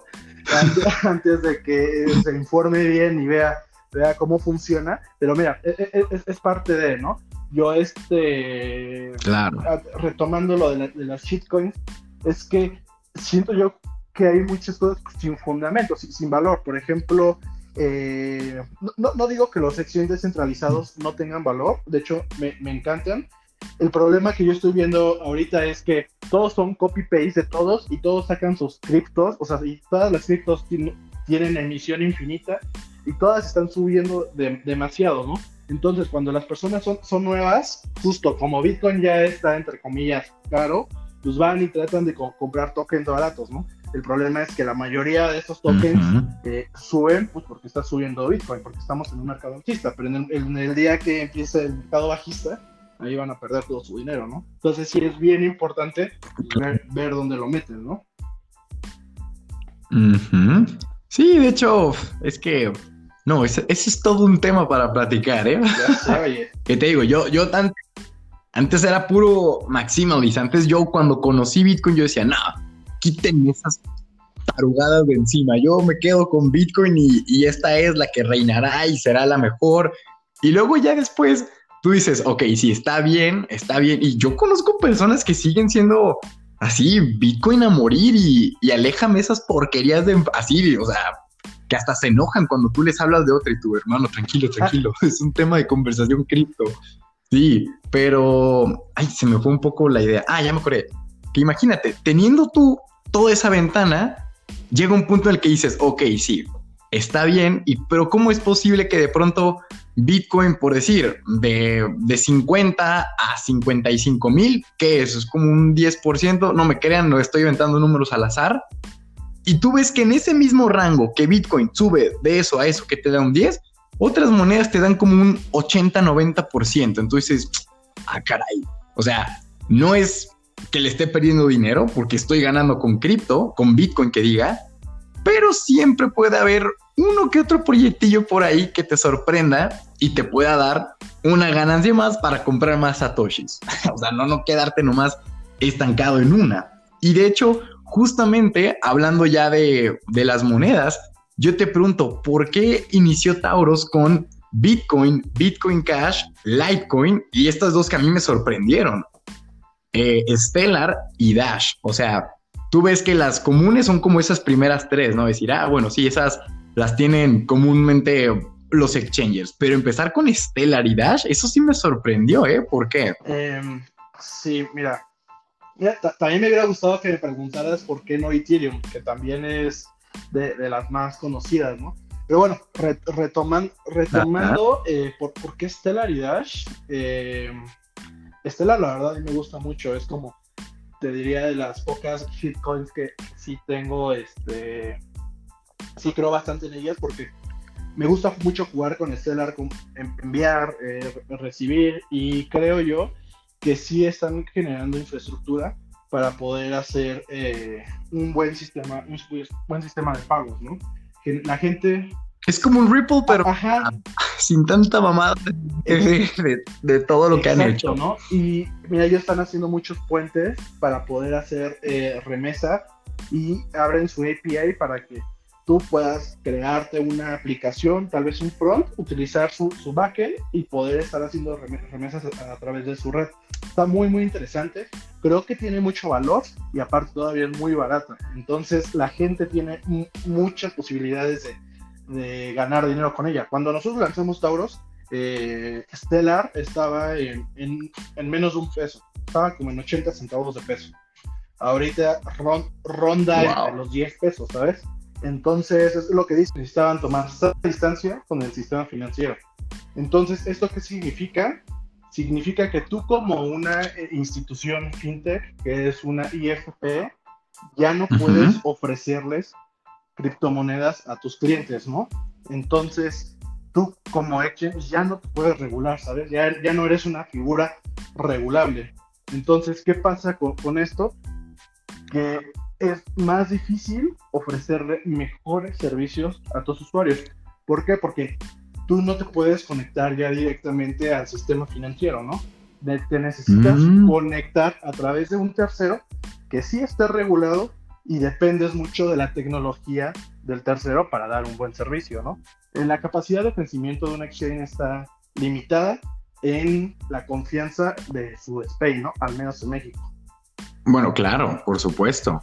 antes, de que se informe bien y vea, vea cómo funciona, pero mira, es, e, es, es parte de, ¿no? Yo este, claro. retomando lo de, las shitcoins, es que siento yo que hay muchas cosas sin fundamento, sin, valor. Por ejemplo, eh, no, digo que los exchanges descentralizados no tengan valor, de hecho me, me, encantan. El problema que yo estoy viendo ahorita es que todos son copy-paste de todos y todos sacan sus criptos, o sea, y todas las criptos tienen emisión infinita y todas están subiendo demasiado, ¿no? Entonces, cuando las personas son, son nuevas, justo como Bitcoin ya está, entre comillas, caro, pues van y tratan de comprar tokens baratos, ¿no? El problema es que la mayoría de estos tokens eh, suben, pues porque está subiendo Bitcoin, porque estamos en un mercado bajista, pero en el, día que empiece el mercado bajista, ahí van a perder todo su dinero, ¿no? Entonces sí es bien importante ver, dónde lo meten, ¿no? Sí, de hecho, es que no, ese, es todo un tema para platicar, ¿eh? ¿Qué te digo? Yo, yo tan, antes era puro maximalist. Antes yo cuando conocí Bitcoin yo decía, no, quiten esas tarugadas de encima. Yo me quedo con Bitcoin y, y esta es la que reinará y será la mejor. Y luego ya después tú dices, ok, sí, está bien, está bien. Y yo conozco personas que siguen siendo así, Bitcoin a morir y, y aléjame esas porquerías de así, o sea, que hasta se enojan cuando tú les hablas de otra y tu hermano, tranquilo, tranquilo, es un tema de conversación cripto. Sí, pero, ay, se me fue un poco la idea. Ah, ya me acordé. Que imagínate, teniendo tú toda esa ventana, llega un punto en el que dices, ok, sí, está bien, y, pero ¿cómo es posible que de pronto Bitcoin, por decir, de, de 50 a 55 mil, que eso es como un 10%, no me crean, no estoy inventando números al azar, y tú ves que en ese mismo rango que Bitcoin sube de eso a eso que te da un 10, otras monedas te dan como un 80-90%. Entonces, ah, caray. O sea, no es que le esté perdiendo dinero porque estoy ganando con cripto, con Bitcoin que diga, pero siempre puede haber uno que otro proyectillo por ahí que te sorprenda y te pueda dar una ganancia más para comprar más satoshis. o sea, no, no quedarte nomás estancado en una. Y de hecho, justamente hablando ya de, las monedas, yo te pregunto, ¿por qué inició Tauros con Bitcoin, Bitcoin Cash, Litecoin y estas dos que a mí me sorprendieron? Eh, Stellar y Dash. O sea, tú ves que las comunes son como esas primeras tres, ¿no? Decir, ah, bueno, sí, esas las tienen comúnmente los exchanges, pero empezar con Stellar y Dash, eso sí me sorprendió, ¿eh? ¿Por qué? Em, sí, mira, también me hubiera gustado que me preguntaras por qué no Ethereum, que también es de, las más conocidas, ¿no? Pero bueno, retomando, eh, por, qué Stellar y Dash? Eh, Stellar, la verdad, me gusta mucho. Es como, te diría, de las pocas shitcoins que sí tengo, este, sí creo bastante en ellas porque me gusta mucho jugar con Stellar, con enviar, eh, recibir y creo yo que sí están generando infraestructura para poder hacer eh, un buen sistema, un buen sistema de pagos, ¿no? La gente... Es como un Ripple, pero sin tanta mamada de, todo lo que han hecho. ¿no? Y mira, ellos están haciendo muchos puentes para poder hacer eh, remesa y abren su API para que tú puedas crearte una aplicación, tal vez un front, utilizar su, su backend y poder estar haciendo remesas a, través de su red. Está muy, muy interesante. Creo que tiene mucho valor y aparte todavía es muy barata. Entonces la gente tiene muchas posibilidades de, ganar dinero con ella. Cuando nosotros lanzamos Tauros, eh, Stellar estaba en, menos de un peso. Estaba como en 80 centavos de peso. Ahorita ronda en los 10 pesos, ¿sabes? Entonces, es lo que dice, necesitaban tomar distancia con el sistema financiero. Entonces, ¿esto qué significa? Significa que tú como una eh, institución fintech, que es una IFP, ya no puedes ofrecerles criptomonedas a tus clientes, ¿no? Entonces, tú como exchange ya no te puedes regular, ¿sabes? Ya, ya no eres una figura regulable. Entonces, ¿qué pasa con, con esto? Que es más difícil ofrecerle mejores servicios a tus usuarios. ¿Por qué? Porque tú no te puedes conectar ya directamente al sistema financiero, ¿no? Te necesitas mm. conectar a través de un tercero que sí está regulado y dependes mucho de la tecnología del tercero para dar un buen servicio, ¿no? En la capacidad de crecimiento de una exchange está limitada en la confianza de su SPAY, ¿no? Al menos en México. Bueno, claro, por supuesto.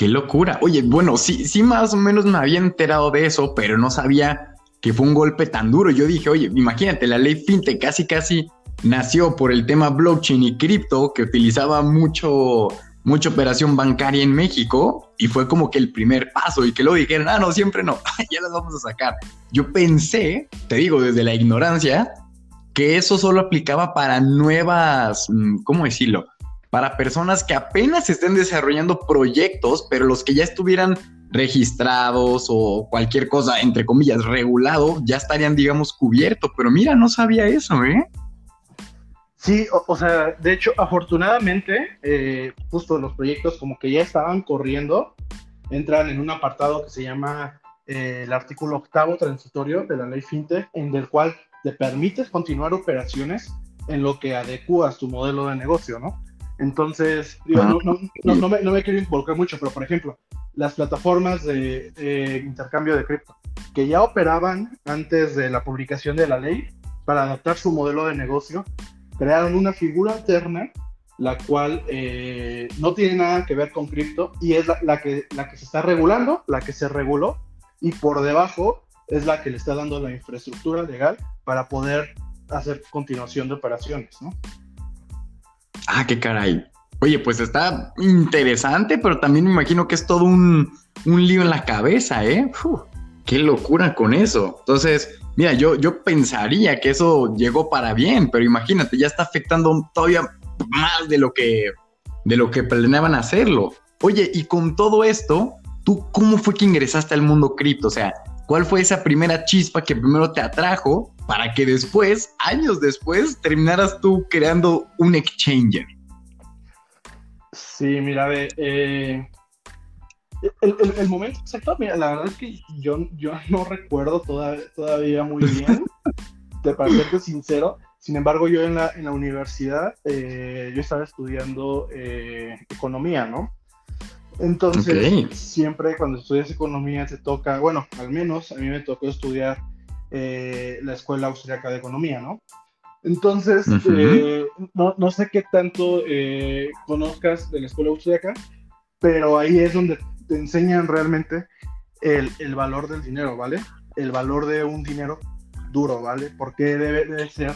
Qué locura. Oye, bueno, sí, sí, más o menos me había enterado de eso, pero no sabía que fue un golpe tan duro. Yo dije, oye, imagínate, la ley fintech casi, casi nació por el tema blockchain y cripto, que utilizaba mucho, mucha operación bancaria en México, y fue como que el primer paso, y que luego dijeron, ah, no, siempre no, ya las vamos a sacar. Yo pensé, te digo, desde la ignorancia, que eso solo aplicaba para nuevas, mm, ¿cómo decirlo? Para personas que apenas estén desarrollando proyectos, pero los que ya estuvieran registrados o cualquier cosa, entre comillas, regulado, ya estarían, digamos, cubiertos. Pero mira, no sabía eso, ¿eh? Sí, o, sea, de hecho, afortunadamente, eh, justo los proyectos como que ya estaban corriendo, entran en un apartado que se llama eh, el artículo octavo transitorio de la ley FinTech, en el cual te permites continuar operaciones en lo que adecuas tu modelo de negocio, ¿no? Entonces, digo, no, no, no, me, no, me, quiero involucrar mucho, pero por ejemplo, las plataformas de, intercambio de cripto que ya operaban antes de la publicación de la ley para adaptar su modelo de negocio, crearon una figura alterna, la cual eh, no tiene nada que ver con cripto y es la, que, la que se está regulando, la que se reguló, y por debajo es la que le está dando la infraestructura legal para poder hacer continuación de operaciones, ¿no? Ah, qué caray. Oye, pues está interesante, pero también me imagino que es todo un, lío en la cabeza, ¿eh? qué locura con eso. Entonces, mira, yo, yo pensaría que eso llegó para bien, pero imagínate, ya está afectando todavía más de lo que, de lo que planeaban hacerlo. Oye, y con todo esto, ¿tú cómo fue que ingresaste al mundo cripto? O sea, ¿cuál fue esa primera chispa que primero te atrajo para que después, años después, terminaras tú creando un exchanger. Sí, mira, eh, el, momento exacto, mira, la verdad es que yo, yo no recuerdo todavía muy bien, de para serte sincero. Sin embargo, yo en la, en la universidad, eh, yo estaba estudiando eh, economía, ¿no? Entonces, siempre cuando estudias economía te toca, bueno, al menos a mí me tocó estudiar eh, la Escuela Austriaca de Economía, ¿no? Entonces, eh, no, no, sé qué tanto eh, conozcas de la Escuela Austriaca, pero ahí es donde te enseñan realmente el, el valor del dinero, ¿vale? El valor de un dinero duro, ¿vale? Porque debe, debe ser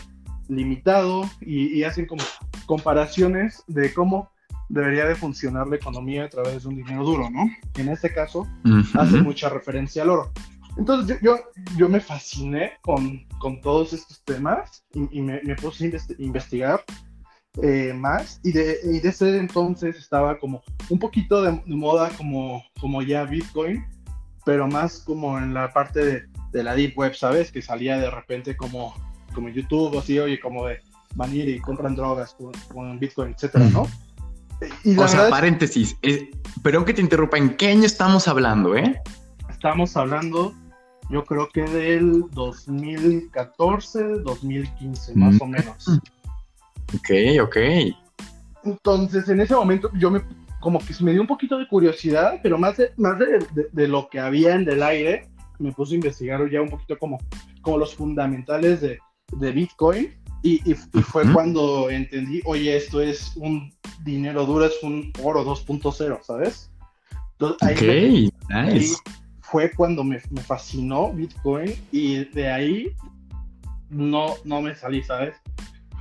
limitado y, hacen como comparaciones de cómo debería de funcionar la economía a través de un dinero duro, ¿no? En este caso, hace mucha referencia al oro. Entonces yo, yo, me fasciné con, con, todos estos temas y, me, puse a investigar eh, más y, de, y desde entonces estaba como un poquito de, moda como, como ya Bitcoin, pero más como en la parte de, de, la Deep Web, ¿sabes? Que salía de repente como, como YouTube, así, oye, como de van y compran drogas con, Bitcoin, etcétera, ¿no? Y o sea, paréntesis, perdón que te interrumpa, ¿en qué año estamos hablando, eh? Estamos hablando yo creo que del 2014, 2015, más o menos. Ok, ok. Entonces, en ese momento yo me, como que me dio un poquito de curiosidad, pero más de, más de, lo que había en el aire, me puse a investigar ya un poquito como, como los fundamentales de, Bitcoin. Y, fue cuando entendí, oye, esto es un dinero duro, es un oro 2.0, ¿sabes? Entonces, ok, nice fue cuando me, fascinó Bitcoin y de ahí no, no me salí, ¿sabes?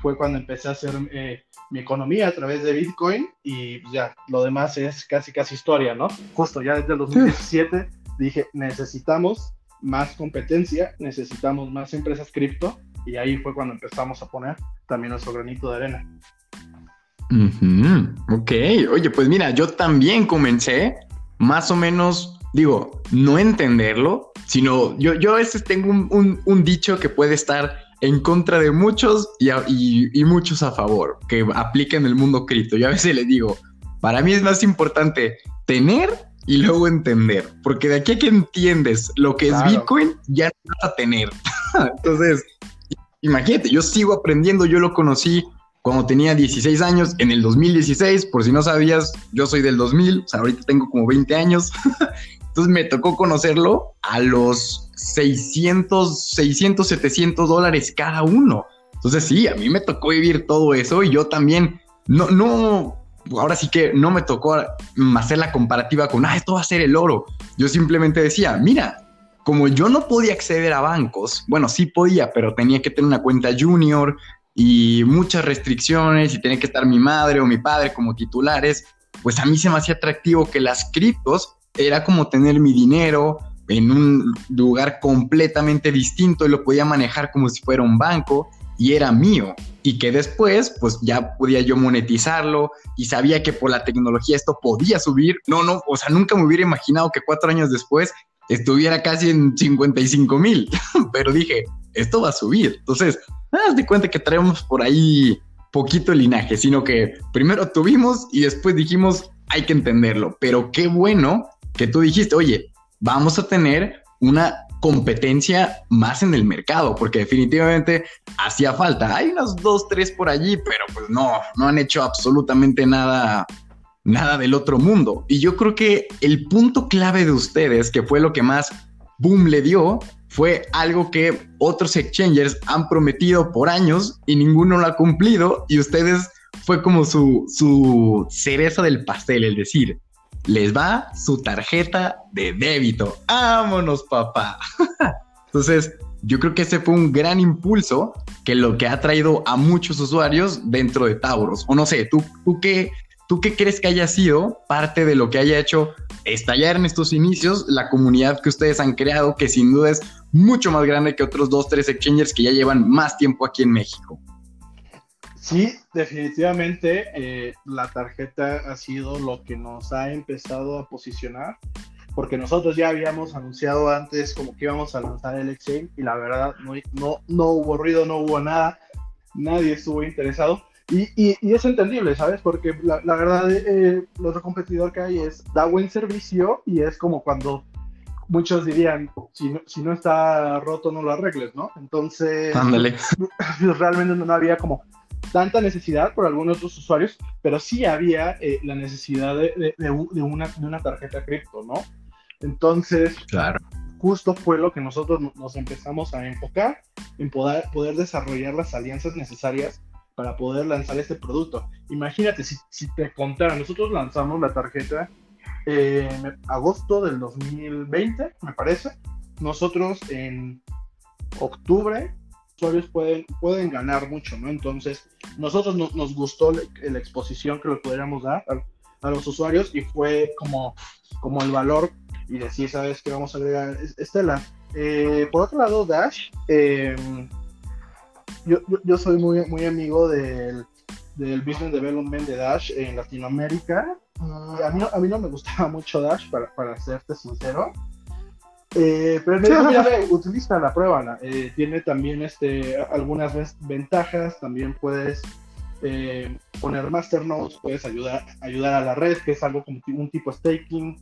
Fue cuando empecé a hacer eh, mi economía a través de Bitcoin y ya, lo demás es casi casi historia, ¿no? Justo ya desde el 2017 dije, necesitamos más competencia, necesitamos más empresas cripto y ahí fue cuando empezamos a poner también nuestro granito de arena. Ok, oye, pues mira, yo también comencé más o menos digo, no entenderlo, sino yo, yo a veces tengo un, dicho que puede estar en contra de muchos y, muchos a favor, que aplica en el mundo cripto. Yo a veces le digo, para mí es más importante tener y luego entender, porque de aquí a que entiendes lo que es Bitcoin, ya no vas a tener. Entonces, imagínate, yo sigo aprendiendo, yo lo conocí cuando tenía 16 años, en el 2016, por si no sabías, yo soy del 2000, o sea, ahorita tengo como 20 años, Entonces me tocó conocerlo a los 600, 600, 700 dólares cada uno. Entonces sí, a mí me tocó vivir todo eso y yo también, no, no, ahora sí que no me tocó hacer la comparativa con, ah, esto va a ser el oro. Yo simplemente decía, mira, como yo no podía acceder a bancos, bueno, sí podía, pero tenía que tener una cuenta junior y muchas restricciones y tenía que estar mi madre o mi padre como titulares, pues a mí se me hacía atractivo que las criptos era como tener mi dinero en un lugar completamente distinto y lo podía manejar como si fuera un banco y era mío y que después pues ya podía yo monetizarlo y sabía que por la tecnología esto podía subir. No, no, o sea, nunca me hubiera imaginado que cuatro años después estuviera casi en 55 mil, pero dije, esto va a subir. Entonces, haz de cuenta que traemos por ahí poquito linaje, sino que primero tuvimos y después dijimos, hay que entenderlo, pero qué bueno que tú dijiste, oye, vamos a tener una competencia más en el mercado, porque definitivamente hacía falta. Hay unas dos, tres por allí, pero pues no, no han hecho absolutamente nada, nada del otro mundo. Y yo creo que el punto clave de ustedes, que fue lo que más boom le dio, fue algo que otros exchangers han prometido por años y ninguno lo ha cumplido y ustedes fue como su, su cereza del pastel, el decir, les va su tarjeta de débito. ¡Vámonos, papá! Entonces, yo creo que ese fue un gran impulso que lo que ha traído a muchos usuarios dentro de Tauros. O no sé, ¿tú, tú, qué, ¿tú qué crees que haya sido parte de lo que haya hecho estallar en estos inicios la comunidad que ustedes han creado, que sin duda es mucho más grande que otros dos, tres exchangers que ya llevan más tiempo aquí en México? Sí, definitivamente eh, la tarjeta ha sido lo que nos ha empezado a posicionar, porque nosotros ya habíamos anunciado antes como que íbamos a lanzar el exchange y la verdad no, no, no hubo ruido, no hubo nada, nadie estuvo interesado. Y, y, es entendible, ¿sabes? Porque la, la verdad, eh, el otro competidor que hay es, da buen servicio y es como cuando muchos dirían, si no, si no está roto, no lo arregles, ¿no? Entonces, Ándale. realmente no había como tanta necesidad por algunos otros usuarios, pero sí había eh, la necesidad de, de, una, de, una, tarjeta cripto, ¿no? Entonces, claro. justo fue lo que nosotros nos empezamos a enfocar en poder, poder desarrollar las alianzas necesarias para poder lanzar este producto. Imagínate, si, si te contara, nosotros lanzamos la tarjeta en agosto del 2020, me parece. Nosotros en octubre pueden, pueden ganar mucho, ¿no? Entonces, nosotros nos gustó la, exposición que le pudiéramos dar a, los usuarios y fue como, como el valor y decir, ¿sabes qué vamos a agregar? Esta es la, Eh, por otro lado, Dash, em, yo, yo, soy muy, muy amigo del, del business development de Dash en Latinoamérica. a, mí no, a mí no me gustaba mucho Dash, para, para serte sincero. Eh, pero me dijo, mira, utiliza la prueba. Eh, tiene también este, algunas ventajas. También puedes eh, poner masternodes, puedes ayudar, ayudar a la red, que es algo como un tipo staking.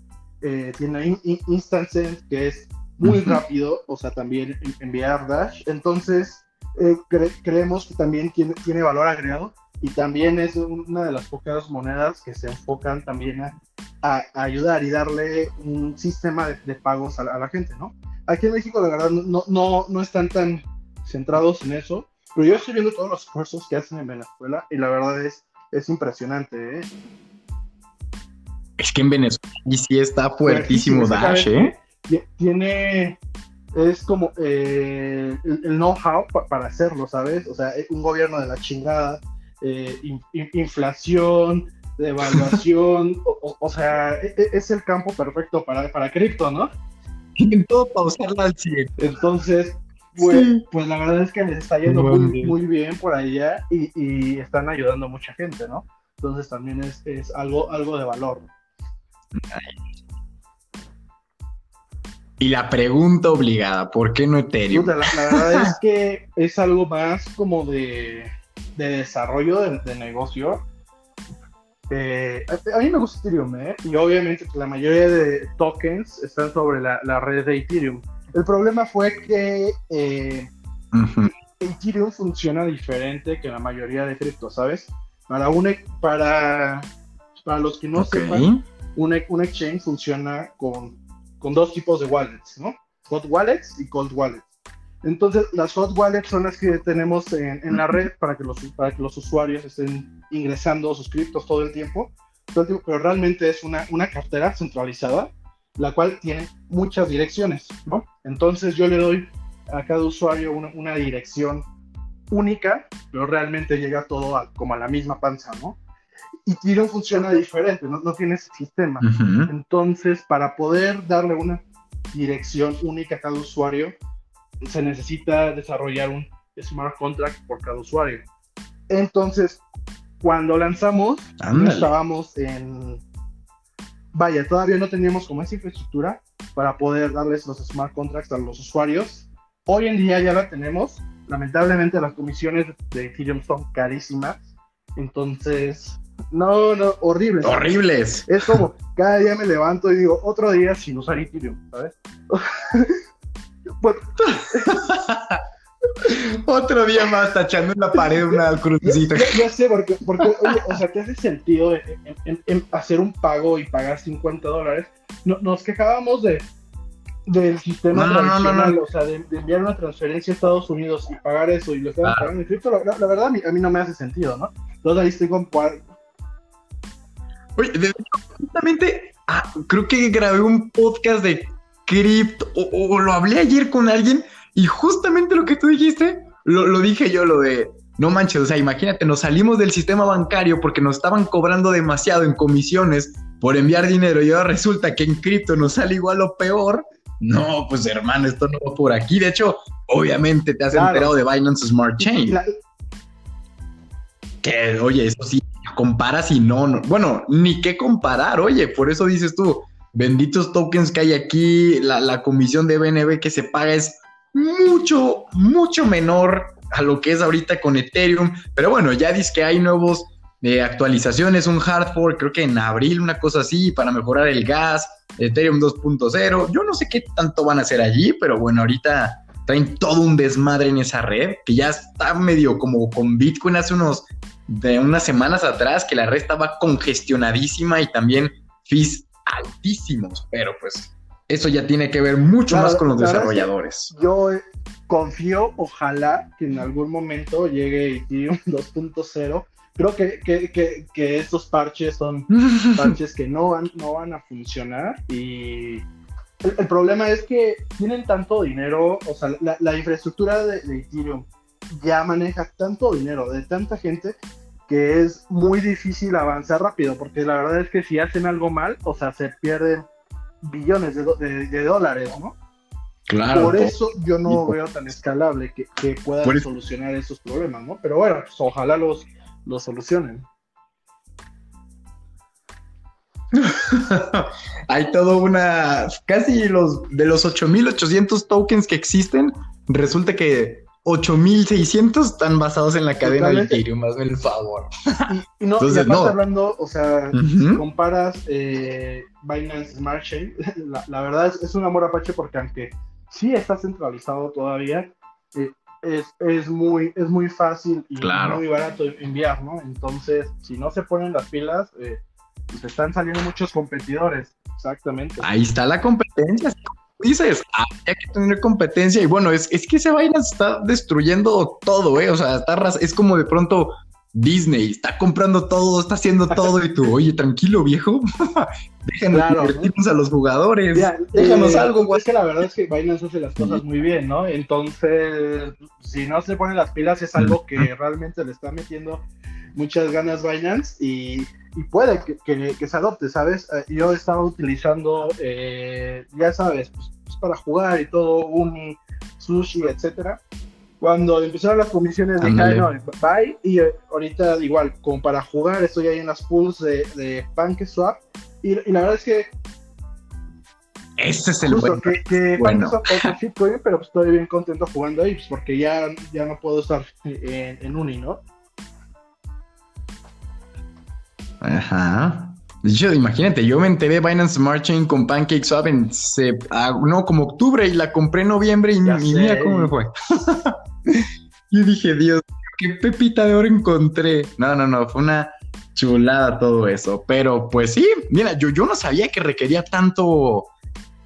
tiene instances, que es muy rápido, o sea, también enviar Dash. Entonces, creemos que también tiene, tiene valor agregado y también es una de las pocas monedas que se enfocan también a a, ayudar y darle un sistema de, pagos a la, gente, ¿no? Aquí en México, la verdad, no, no, no están tan centrados en eso, pero yo estoy viendo todos los esfuerzos que hacen en Venezuela y la verdad es, es impresionante, ¿eh? Es que en Venezuela sí está fuertísimo Dash, ¿eh? Tiene, es como eh, el, know-how para hacerlo, ¿sabes? O sea, un gobierno de la chingada, eh, inflación, de evaluación, o, sea, e, e, es el campo perfecto para, para cripto, ¿no? En todo pausarla al 100. Entonces, pues, pues, la verdad es que les está yendo muy, bien por allá y, están ayudando a mucha gente, ¿no? Entonces también es, es algo, algo de valor. Y la pregunta obligada, ¿por qué no Ethereum? la, verdad es que es algo más como de, de desarrollo de, de negocio eh, a, mí me gusta Ethereum, ¿eh? y obviamente la mayoría de tokens están sobre la, red de Ethereum. El problema fue que eh, Ethereum funciona diferente que la mayoría de cripto, ¿sabes? Para, para, para los que no sepan, un, un, exchange funciona con, con dos tipos de wallets, ¿no? Hot wallets y cold wallets. Entonces, las hot wallets son las que tenemos en, la red para que, los, para que los usuarios estén ingresando sus criptos todo el tiempo, pero realmente es una, una cartera centralizada, la cual tiene muchas direcciones, ¿no? Entonces, yo le doy a cada usuario una, dirección única, pero realmente llega todo como a la misma panza, ¿no? Y Ethereum funciona diferente, no, no tiene ese sistema. Entonces, para poder darle una dirección única a cada usuario, se necesita desarrollar un smart contract por cada usuario. Entonces, cuando lanzamos, estábamos en... Vaya, todavía no teníamos como esa infraestructura para poder darles los smart contracts a los usuarios. Hoy en día ya la tenemos. Lamentablemente las comisiones de Ethereum son carísimas. Entonces, no, no, horribles. Horribles. Es como, cada día me levanto y digo, otro día sin usar Ethereum, ¿sabes? Otro día más tachando en la pared una crucecita. Ya, sé, porque, porque oye, o sea, ¿qué hace sentido en, hacer un pago y pagar 50 dólares? No, nos quejábamos de del sistema tradicional, o sea, de, enviar una transferencia a Estados Unidos y pagar eso y lo estaban pagando en cripto, la, verdad a mí, a mí, no me hace sentido, ¿no? Entonces ahí estoy con... Oye, justamente, ah, creo que grabé un podcast de cripto, o, lo hablé ayer con alguien y justamente lo que tú dijiste, lo, dije yo, lo de, no manches, o sea, imagínate, nos salimos del sistema bancario porque nos estaban cobrando demasiado en comisiones por enviar dinero y ahora resulta que en cripto nos sale igual o peor. No, pues hermano, esto no va por aquí. De hecho, obviamente te has enterado de Binance Smart Chain. Que, oye, eso sí, comparas y no, no, bueno, ni qué comparar, oye, por eso dices tú, benditos tokens que hay aquí, la, comisión de BNB que se paga es mucho, mucho menor a lo que es ahorita con Ethereum. Pero bueno, ya dice que hay nuevos eh, actualizaciones, un hard fork, creo que en abril, una cosa así, para mejorar el gas, Ethereum 2.0. Yo no sé qué tanto van a hacer allí, pero bueno, ahorita traen todo un desmadre en esa red, que ya está medio como con Bitcoin hace unos, de unas semanas atrás, que la red estaba congestionadísima y también fees altísimos, pero pues eso ya tiene que ver mucho más con los desarrolladores. Yo eh, confío, ojalá que en algún momento llegue Ethereum 2.0. Creo que, que, estos parches son parches que no van, no van a funcionar y el, problema es que tienen tanto dinero, o sea, la, infraestructura de, de Ethereum ya maneja tanto dinero de tanta gente que es muy difícil avanzar rápido, porque la verdad es que si hacen algo mal, o sea, se pierden billones de, dólares, ¿no? Claro. Por eso yo no veo tan escalable que, que puedan solucionar esos problemas, ¿no? Pero bueno, pues ojalá los, los solucionen. Hay todo una. Casi los de los 8800 tokens que existen, resulta que 8600 están basados en la cadena de Ethereum, hazme el favor. Y, no, Entonces, no. hablando, o sea, si comparas eh, Binance Smart Chain, la, verdad es, es, un amor apache porque aunque sí está centralizado todavía, eh, es, es, muy, es muy fácil y muy barato enviar, ¿no? Entonces, si no se ponen las pilas, eh, pues están saliendo muchos competidores. Exactamente. Ahí está la competencia. Dices, hay que tener competencia y bueno, es, es que ese Binance está destruyendo todo, ¿eh? O sea, está es como de pronto Disney está comprando todo, está haciendo todo y tú, oye, tranquilo, viejo. Déjanos claro, a los jugadores. Déjanos eh, algo. Es que la verdad es que Binance hace las cosas muy bien, ¿no? Entonces, si no se ponen las pilas, es algo que realmente le está metiendo muchas ganas Binance y, puede que, se adopte, ¿sabes? Eh, yo estaba utilizando, eh, ya sabes, pues, pues, para jugar y todo, Uni, Sushi, etcétera cuando empezaron las comisiones de no, bye, y eh, ahorita igual, como para jugar, estoy ahí en las pools de, de PancakeSwap, y, y, la verdad es que... Este es el bueno. Que, que bueno. PancakeSwap pero pues estoy bien contento jugando ahí, pues porque ya, ya no puedo estar en, en Uni, ¿no? Ajá. De hecho, imagínate, yo me enteré de Binance Smart Chain con PancakeSwap en ah, no, como octubre y la compré en noviembre y, y mira cómo me fue. y dije, Dios, qué pepita de oro encontré. No, no, no, fue una chulada todo eso. Pero pues sí, mira, yo, yo no sabía que requería tanto,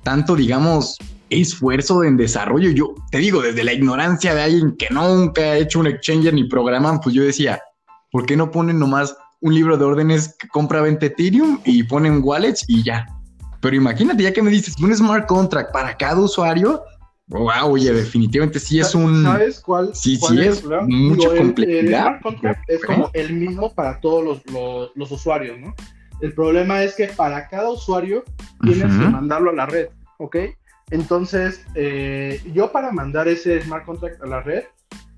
tanto, digamos, esfuerzo en desarrollo. Yo te digo, desde la ignorancia de alguien que nunca ha hecho un exchanger ni programan, pues yo decía, ¿por qué no ponen nomás un libro de órdenes que compra 20 Ethereum y ponen wallets y ya? Pero imagínate, ya que me dices un smart contract para cada usuario, Wow, oye, definitivamente sí es un. ¿Sabes cuál? Sí, sí es, mucha complejidad. es como el mismo para todos los, usuarios, ¿no? El problema es que para cada usuario tienes que mandarlo a la red, ¿ok? Entonces, eh, yo para mandar ese smart contract a la red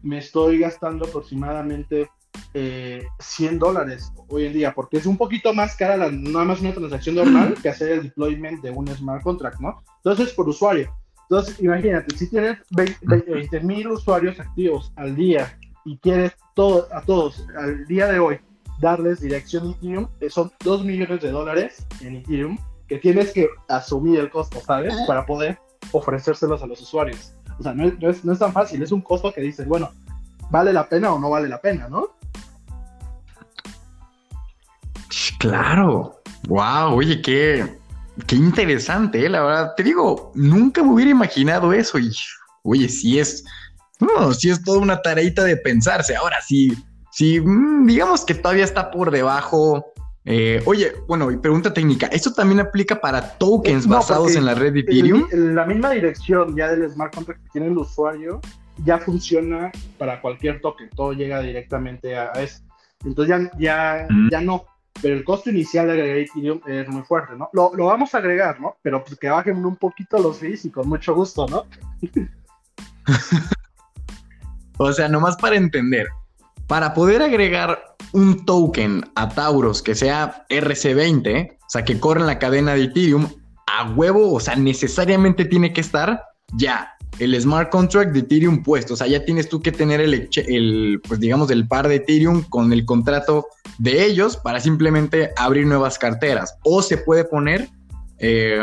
me estoy gastando aproximadamente 100 eh, dólares hoy en día, porque es un poquito más cara la, nada más una transacción normal que hacer el deployment de un smart contract, ¿no? Entonces, por usuario. Entonces, imagínate, si tienes 20 mil usuarios activos al día y quieres todo, a todos al día de hoy darles dirección Ethereum, eh, son 2 millones de dólares en Ethereum que tienes que asumir el costo, ¿sabes? Para poder ofrecérselos a los usuarios. O sea, no es, no es, tan fácil, es un costo que dices, bueno, ¿vale la pena o no vale la pena, no? Claro. Wow, oye, qué, Qué interesante, ¿eh? la verdad. Te digo, nunca me hubiera imaginado eso. Y, oye, sí es, no, sí es toda una tareita de pensarse. Ahora sí, sí, mm, digamos que todavía está por debajo. Eh, oye, bueno, y pregunta técnica, ¿esto también aplica para tokens basados en la red de Ethereum? la misma dirección ya del smart contract que tiene el usuario ya funciona para cualquier token, todo llega directamente a, eso. Entonces ya, ya, mm. ya no pero el costo inicial de agregar Ethereum es muy fuerte, ¿no? Lo, vamos a agregar, ¿no? Pero pues que bajen un poquito los fees y con mucho gusto, ¿no? o sea, nomás para entender, para poder agregar un token a Tauros que sea RC20, o sea, que corra en la cadena de Ethereum, a huevo, o sea, necesariamente tiene que estar ya el smart contract de Ethereum puesto. O sea, ya tienes tú que tener el, el, pues digamos, el par de Ethereum con el contrato de ellos para simplemente abrir nuevas carteras. O se puede poner, eh,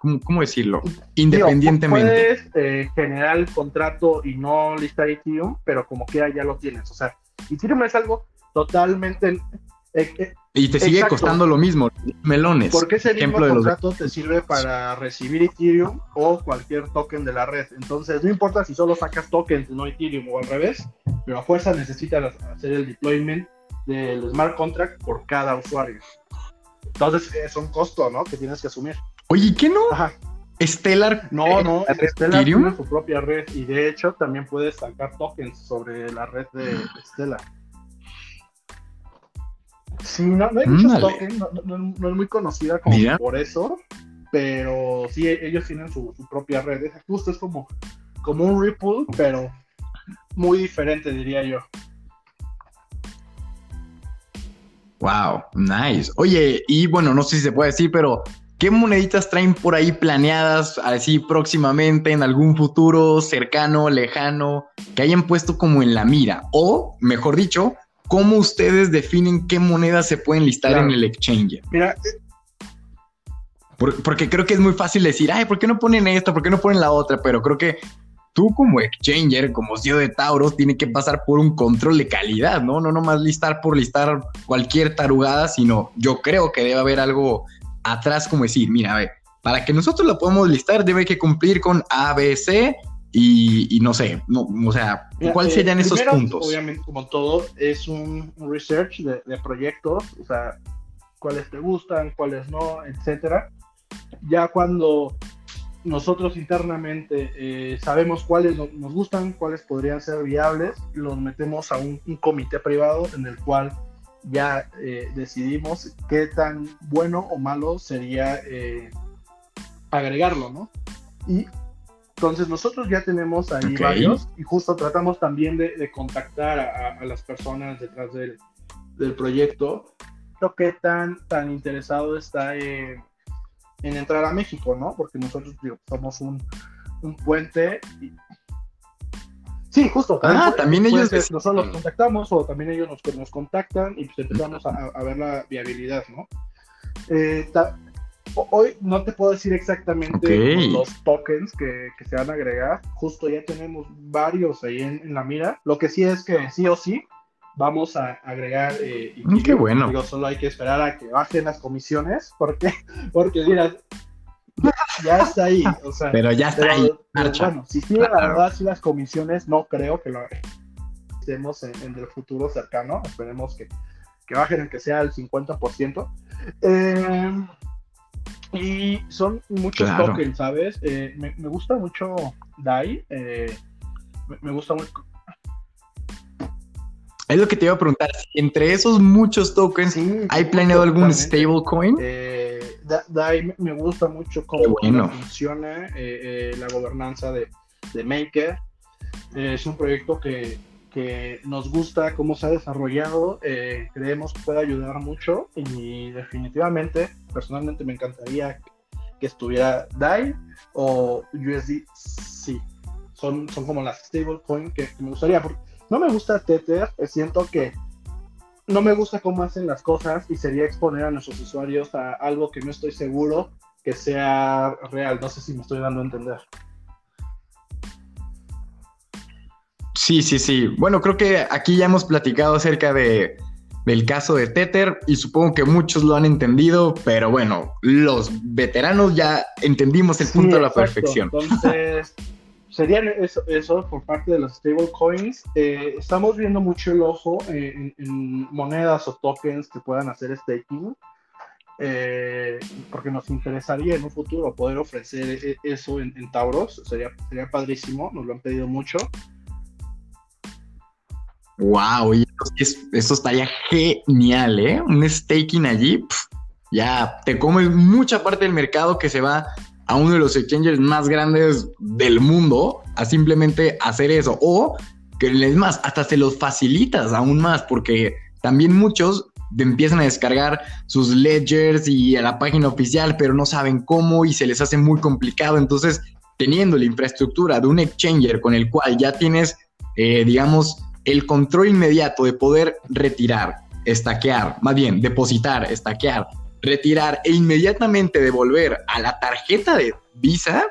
¿cómo, decirlo? Independientemente. puedes eh, generar el contrato y no listar Ethereum, pero como quiera ya lo tienes. O sea, Ethereum es algo totalmente eh, eh, y te sigue costando lo mismo, melones. Porque ese mismo contrato te sirve para recibir Ethereum o cualquier token de la red. Entonces, no importa si solo sacas tokens, no Ethereum o al revés, pero a fuerza necesitas hacer el deployment del smart contract por cada usuario. Entonces, es un costo, ¿no? Que tienes que asumir. Oye, ¿qué no? Ajá. Stellar. No, no, Stellar tiene su propia red y de hecho también puedes sacar tokens sobre la red de Stellar. Sí, no, hay muchos tokens, no, es muy conocida como por eso, pero sí, ellos tienen su, propia red. Justo es como, como un Ripple, pero muy diferente, diría yo. Wow, nice. Oye, y bueno, no sé si se puede decir, pero ¿qué moneditas traen por ahí planeadas así próximamente en algún futuro cercano, lejano, que hayan puesto como en la mira? O, mejor dicho, ¿cómo ustedes definen qué monedas se pueden listar en el exchange? Mira, porque creo que es muy fácil decir, ay, ¿por qué no ponen esto? ¿Por qué no ponen la otra? Pero creo que tú como exchanger, como CEO de Tauros, tiene que pasar por un control de calidad, ¿no? No nomás listar por listar cualquier tarugada, sino yo creo que debe haber algo atrás como decir, mira, a ver, para que nosotros lo podamos listar debe que cumplir con A, Y, no sé, no, o sea, ¿cuáles eh, serían esos puntos? Obviamente, como todo, es un, research de, de proyectos, o sea, cuáles te gustan, cuáles no, etcétera ya cuando nosotros internamente eh, sabemos cuáles nos gustan, cuáles podrían ser viables, los metemos a un, comité privado en el cual ya eh, decidimos qué tan bueno o malo sería eh, agregarlo, ¿no? Y entonces nosotros ya tenemos ahí varios y justo tratamos también de, contactar a, las personas detrás del, del proyecto, lo que tan, tan interesado está en en entrar a México, ¿no? Porque nosotros somos un, puente. Sí, justo. Ah, también ellos. Nosotros los contactamos o también ellos nos, nos contactan y pues empezamos a, ver la viabilidad, ¿no? Eh, hoy no te puedo decir exactamente los tokens que, se van a agregar. Justo ya tenemos varios ahí en, la mira. Lo que sí es que sí o sí vamos a agregar. Eh, mm, qué bueno. Digo, solo hay que esperar a que bajen las comisiones, porque, porque mira, ya está ahí. O sea, pero ya está ahí. bueno, si sí, la verdad, si las comisiones no creo que lo estemos en, el futuro cercano. Esperemos que, que bajen, aunque sea el 50%. Eh, y son muchos tokens, ¿sabes? Eh, me, me, gusta mucho DAI. Eh, me, me, gusta mucho es lo que te iba a preguntar. entre esos muchos tokens, ¿hay planeado algún stablecoin? Eh, DAI me gusta mucho cómo, funciona eh, la gobernanza de, Maker. Es un proyecto que, nos gusta cómo se ha desarrollado. creemos que puede ayudar mucho y definitivamente, personalmente me encantaría que estuviera DAI o USDC. Son, son como las stablecoins que, que me gustaría. Porque no me gusta Tether, siento que no me gusta cómo hacen las cosas y sería exponer a nuestros usuarios a algo que no estoy seguro que sea real. No sé si me estoy dando a entender. Sí, sí, sí. Bueno, creo que aquí ya hemos platicado acerca de, del caso de Tether y supongo que muchos lo han entendido, pero bueno, los veteranos ya entendimos el punto de la perfección. Entonces, serían eso, eso, por parte de los stablecoins. Eh, estamos viendo mucho el ojo en, monedas o tokens que puedan hacer staking, eh, porque nos interesaría en un futuro poder ofrecer e, eso en, Tauros. Sería, sería padrísimo, nos lo han pedido mucho. Wow, eso, estaría genial, ¿eh? Un staking allí, ya te comes mucha parte del mercado que se va a uno de los exchanges más grandes del mundo a simplemente hacer eso. O que es más, hasta se los facilitas aún más porque también muchos empiezan a descargar sus ledgers y a la página oficial, pero no saben cómo y se les hace muy complicado. Entonces, teniendo la infraestructura de un exchanger con el cual ya tienes, eh, digamos, el control inmediato de poder retirar, estaquear, más bien, depositar, estaquear, retirar e inmediatamente devolver a la tarjeta de Visa,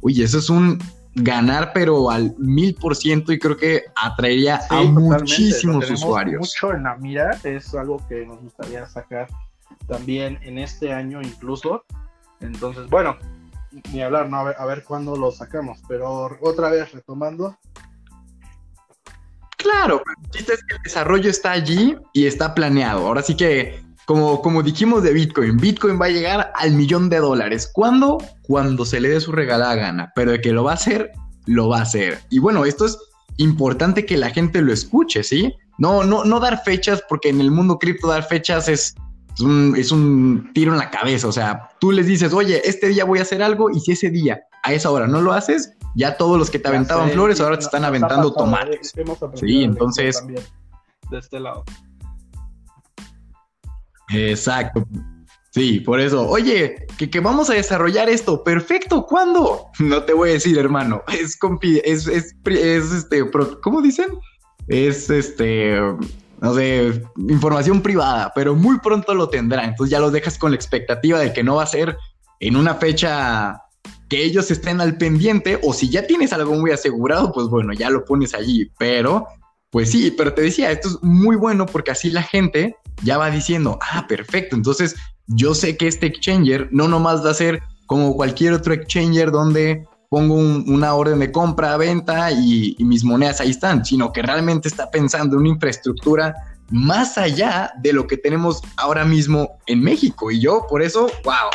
uy, eso es un ganar, pero al mil por ciento y creo que atraería a muchísimos usuarios. Mucho en la mira, es algo que nos gustaría sacar también en este año incluso. Entonces, bueno, ni hablar, ¿no? A ver, a ver cuándo lo sacamos, pero otra vez retomando. Claro, el el desarrollo está allí y está planeado. Ahora sí que como, dijimos de Bitcoin, Bitcoin va a llegar al millón de dólares. ¿Cuándo? Cuando se le dé su regalada gana. Pero de que lo va a hacer, lo va a hacer. Y bueno, esto es importante que la gente lo escuche, ¿sí? No, no, no dar fechas, porque en el mundo cripto dar fechas es, es es un tiro en la cabeza. O sea, tú les dices, oye, este día voy a hacer algo y si ese día a esa hora no lo haces, ya todos los que te aventaban flores ahora te están aventando tomates. Sí, entonces... De este lado. Exacto. Sí, por eso. Oye, que, que, vamos a desarrollar esto. Perfecto. ¿Cuándo? No te voy a decir, hermano. Es, es, es, es este, ¿cómo dicen? Es este, no sé, información privada, pero muy pronto lo tendrán. Entonces ya los dejas con la expectativa de que no va a ser en una fecha que ellos estén al pendiente o si ya tienes algo muy asegurado, pues bueno, ya lo pones allí. Pero, pues sí, pero te decía, esto es muy bueno porque así la gente ya va diciendo, ah, perfecto, entonces yo sé que este exchanger no nomás va a ser como cualquier otro exchanger donde pongo una orden de compra, venta y, y, mis monedas ahí están, sino que realmente está pensando en una infraestructura más allá de lo que tenemos ahora mismo en México. Y yo por eso, wow,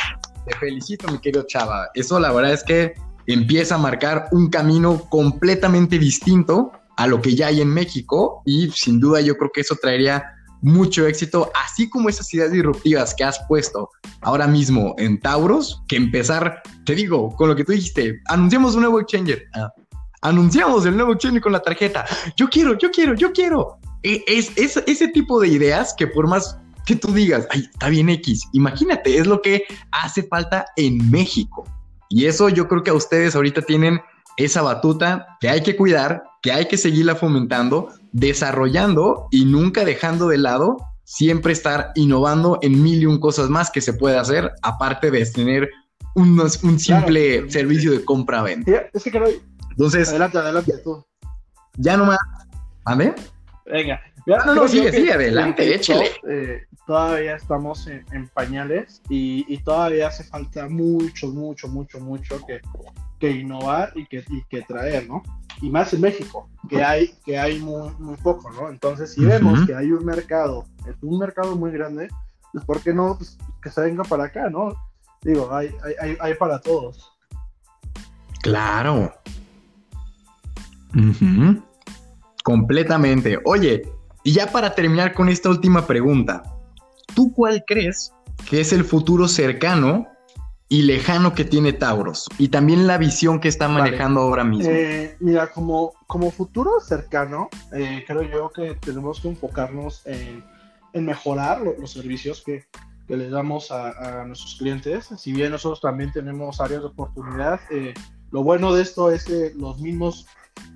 te felicito mi querido Chava. Eso la verdad es que empieza a marcar un camino completamente distinto a lo que ya hay en México y sin duda yo creo que eso traería mucho éxito, así como esas ideas disruptivas que has puesto ahora mismo en Tauros, que empezar, te digo, con lo que tú dijiste, anunciamos un nuevo exchanger. Ah, anunciamos el nuevo exchanger con la tarjeta. Yo quiero, yo quiero, yo quiero. E, es, es, ese tipo de ideas que por más que tú digas, ay, está bien X, imagínate, es lo que hace falta en México. Y eso yo creo que a ustedes ahorita tienen esa batuta que hay que cuidar, que hay que seguirla fomentando, desarrollando y nunca dejando de lado, siempre estar innovando en mil y un cosas más que se puede hacer, aparte de tener un, un simple servicio de compra-venta. Entonces... Adelante, adelante tú. Ya nomás... ¿Vale? Venga. No, no, no, sigue, sigue, adelante, échale. Eh, todavía estamos en, pañales y, y, todavía hace falta mucho, mucho, mucho, mucho que, que innovar y que, y que traer, ¿no? Y más en México, que hay, que hay muy, muy poco, ¿no? Entonces, si vemos que hay un mercado, es un mercado muy grande, pues ¿por qué no pues, que se venga para acá, ¿no? Digo, hay, hay, hay para todos. Claro. Completamente. Oye, y ya para terminar con esta última pregunta, ¿tú cuál crees que es el futuro cercano y lejano que tiene Tauros y también la visión que está manejando ahora mismo. Eh, mira, como, como futuro cercano, eh, creo yo que tenemos que enfocarnos en, en mejorar los servicios que, que le damos a, nuestros clientes. Si bien nosotros también tenemos áreas de oportunidad, eh, lo bueno de esto es que los mismos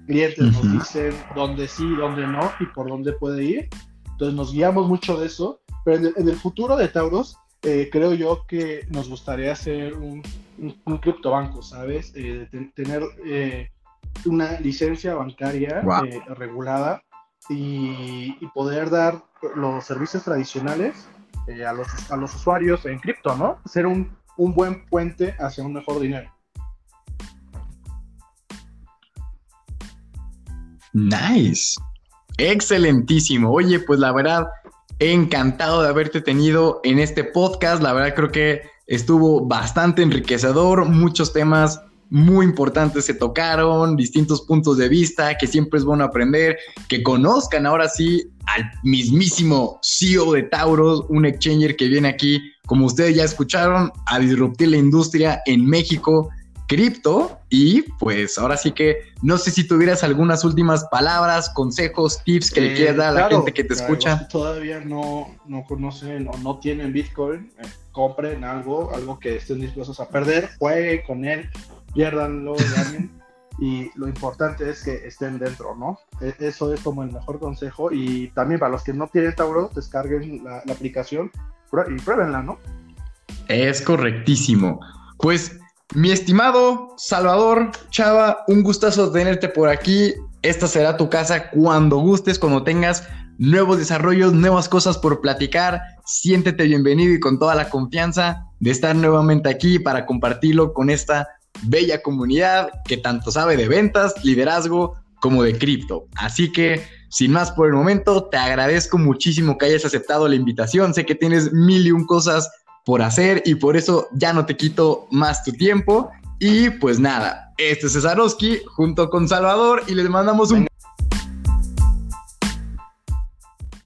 clientes nos dicen dónde sí, dónde no y por dónde puede ir. Entonces nos guiamos mucho de eso, pero en el futuro de Tauros eh, creo yo que nos gustaría hacer un, un, criptobanco, ¿sabes? Eh, tener eh, una licencia bancaria regulada y, poder dar los servicios tradicionales a, los, a los usuarios en cripto, ¿no? Ser un, un buen puente hacia un mejor dinero. Nice. Excelentísimo. Oye, pues la verdad, encantado de haberte tenido en este podcast. La verdad creo que estuvo bastante enriquecedor, muchos temas muy importantes se tocaron, distintos puntos de vista, que siempre es bueno aprender, que conozcan ahora sí al mismísimo CEO de Tauros, un exchanger que viene aquí, como ustedes ya escucharon, a disruptir la industria en México cripto. Y pues ahora sí que no sé si tuvieras algunas últimas palabras, consejos, tips que le quieras dar a la gente que te escucha. todavía no, no conocen o no tienen Bitcoin, eh, compren algo, algo que estén dispuestos a perder, jueguen con él, pierdanlo, ganen. y lo importante es que estén dentro, ¿no? E, eso es como el mejor consejo. Y también para los que no tienen Tauro, descarguen la, la aplicación y pruébenla, ¿no? Es correctísimo. Pues mi estimado Salvador Chava, un gustazo tenerte por aquí. Esta será tu casa cuando gustes, cuando tengas nuevos desarrollos, nuevas cosas por platicar. Siéntete bienvenido y con toda la confianza de estar nuevamente aquí para compartirlo con esta bella comunidad que tanto sabe de ventas, liderazgo como de cripto. Así que, sin más por el momento, te agradezco muchísimo que hayas aceptado la invitación. Sé que tienes mil y un cosas por hacer y por eso ya no te quito más tu tiempo. Y pues nada, este es Cesarowski junto con Salvador y les mandamos un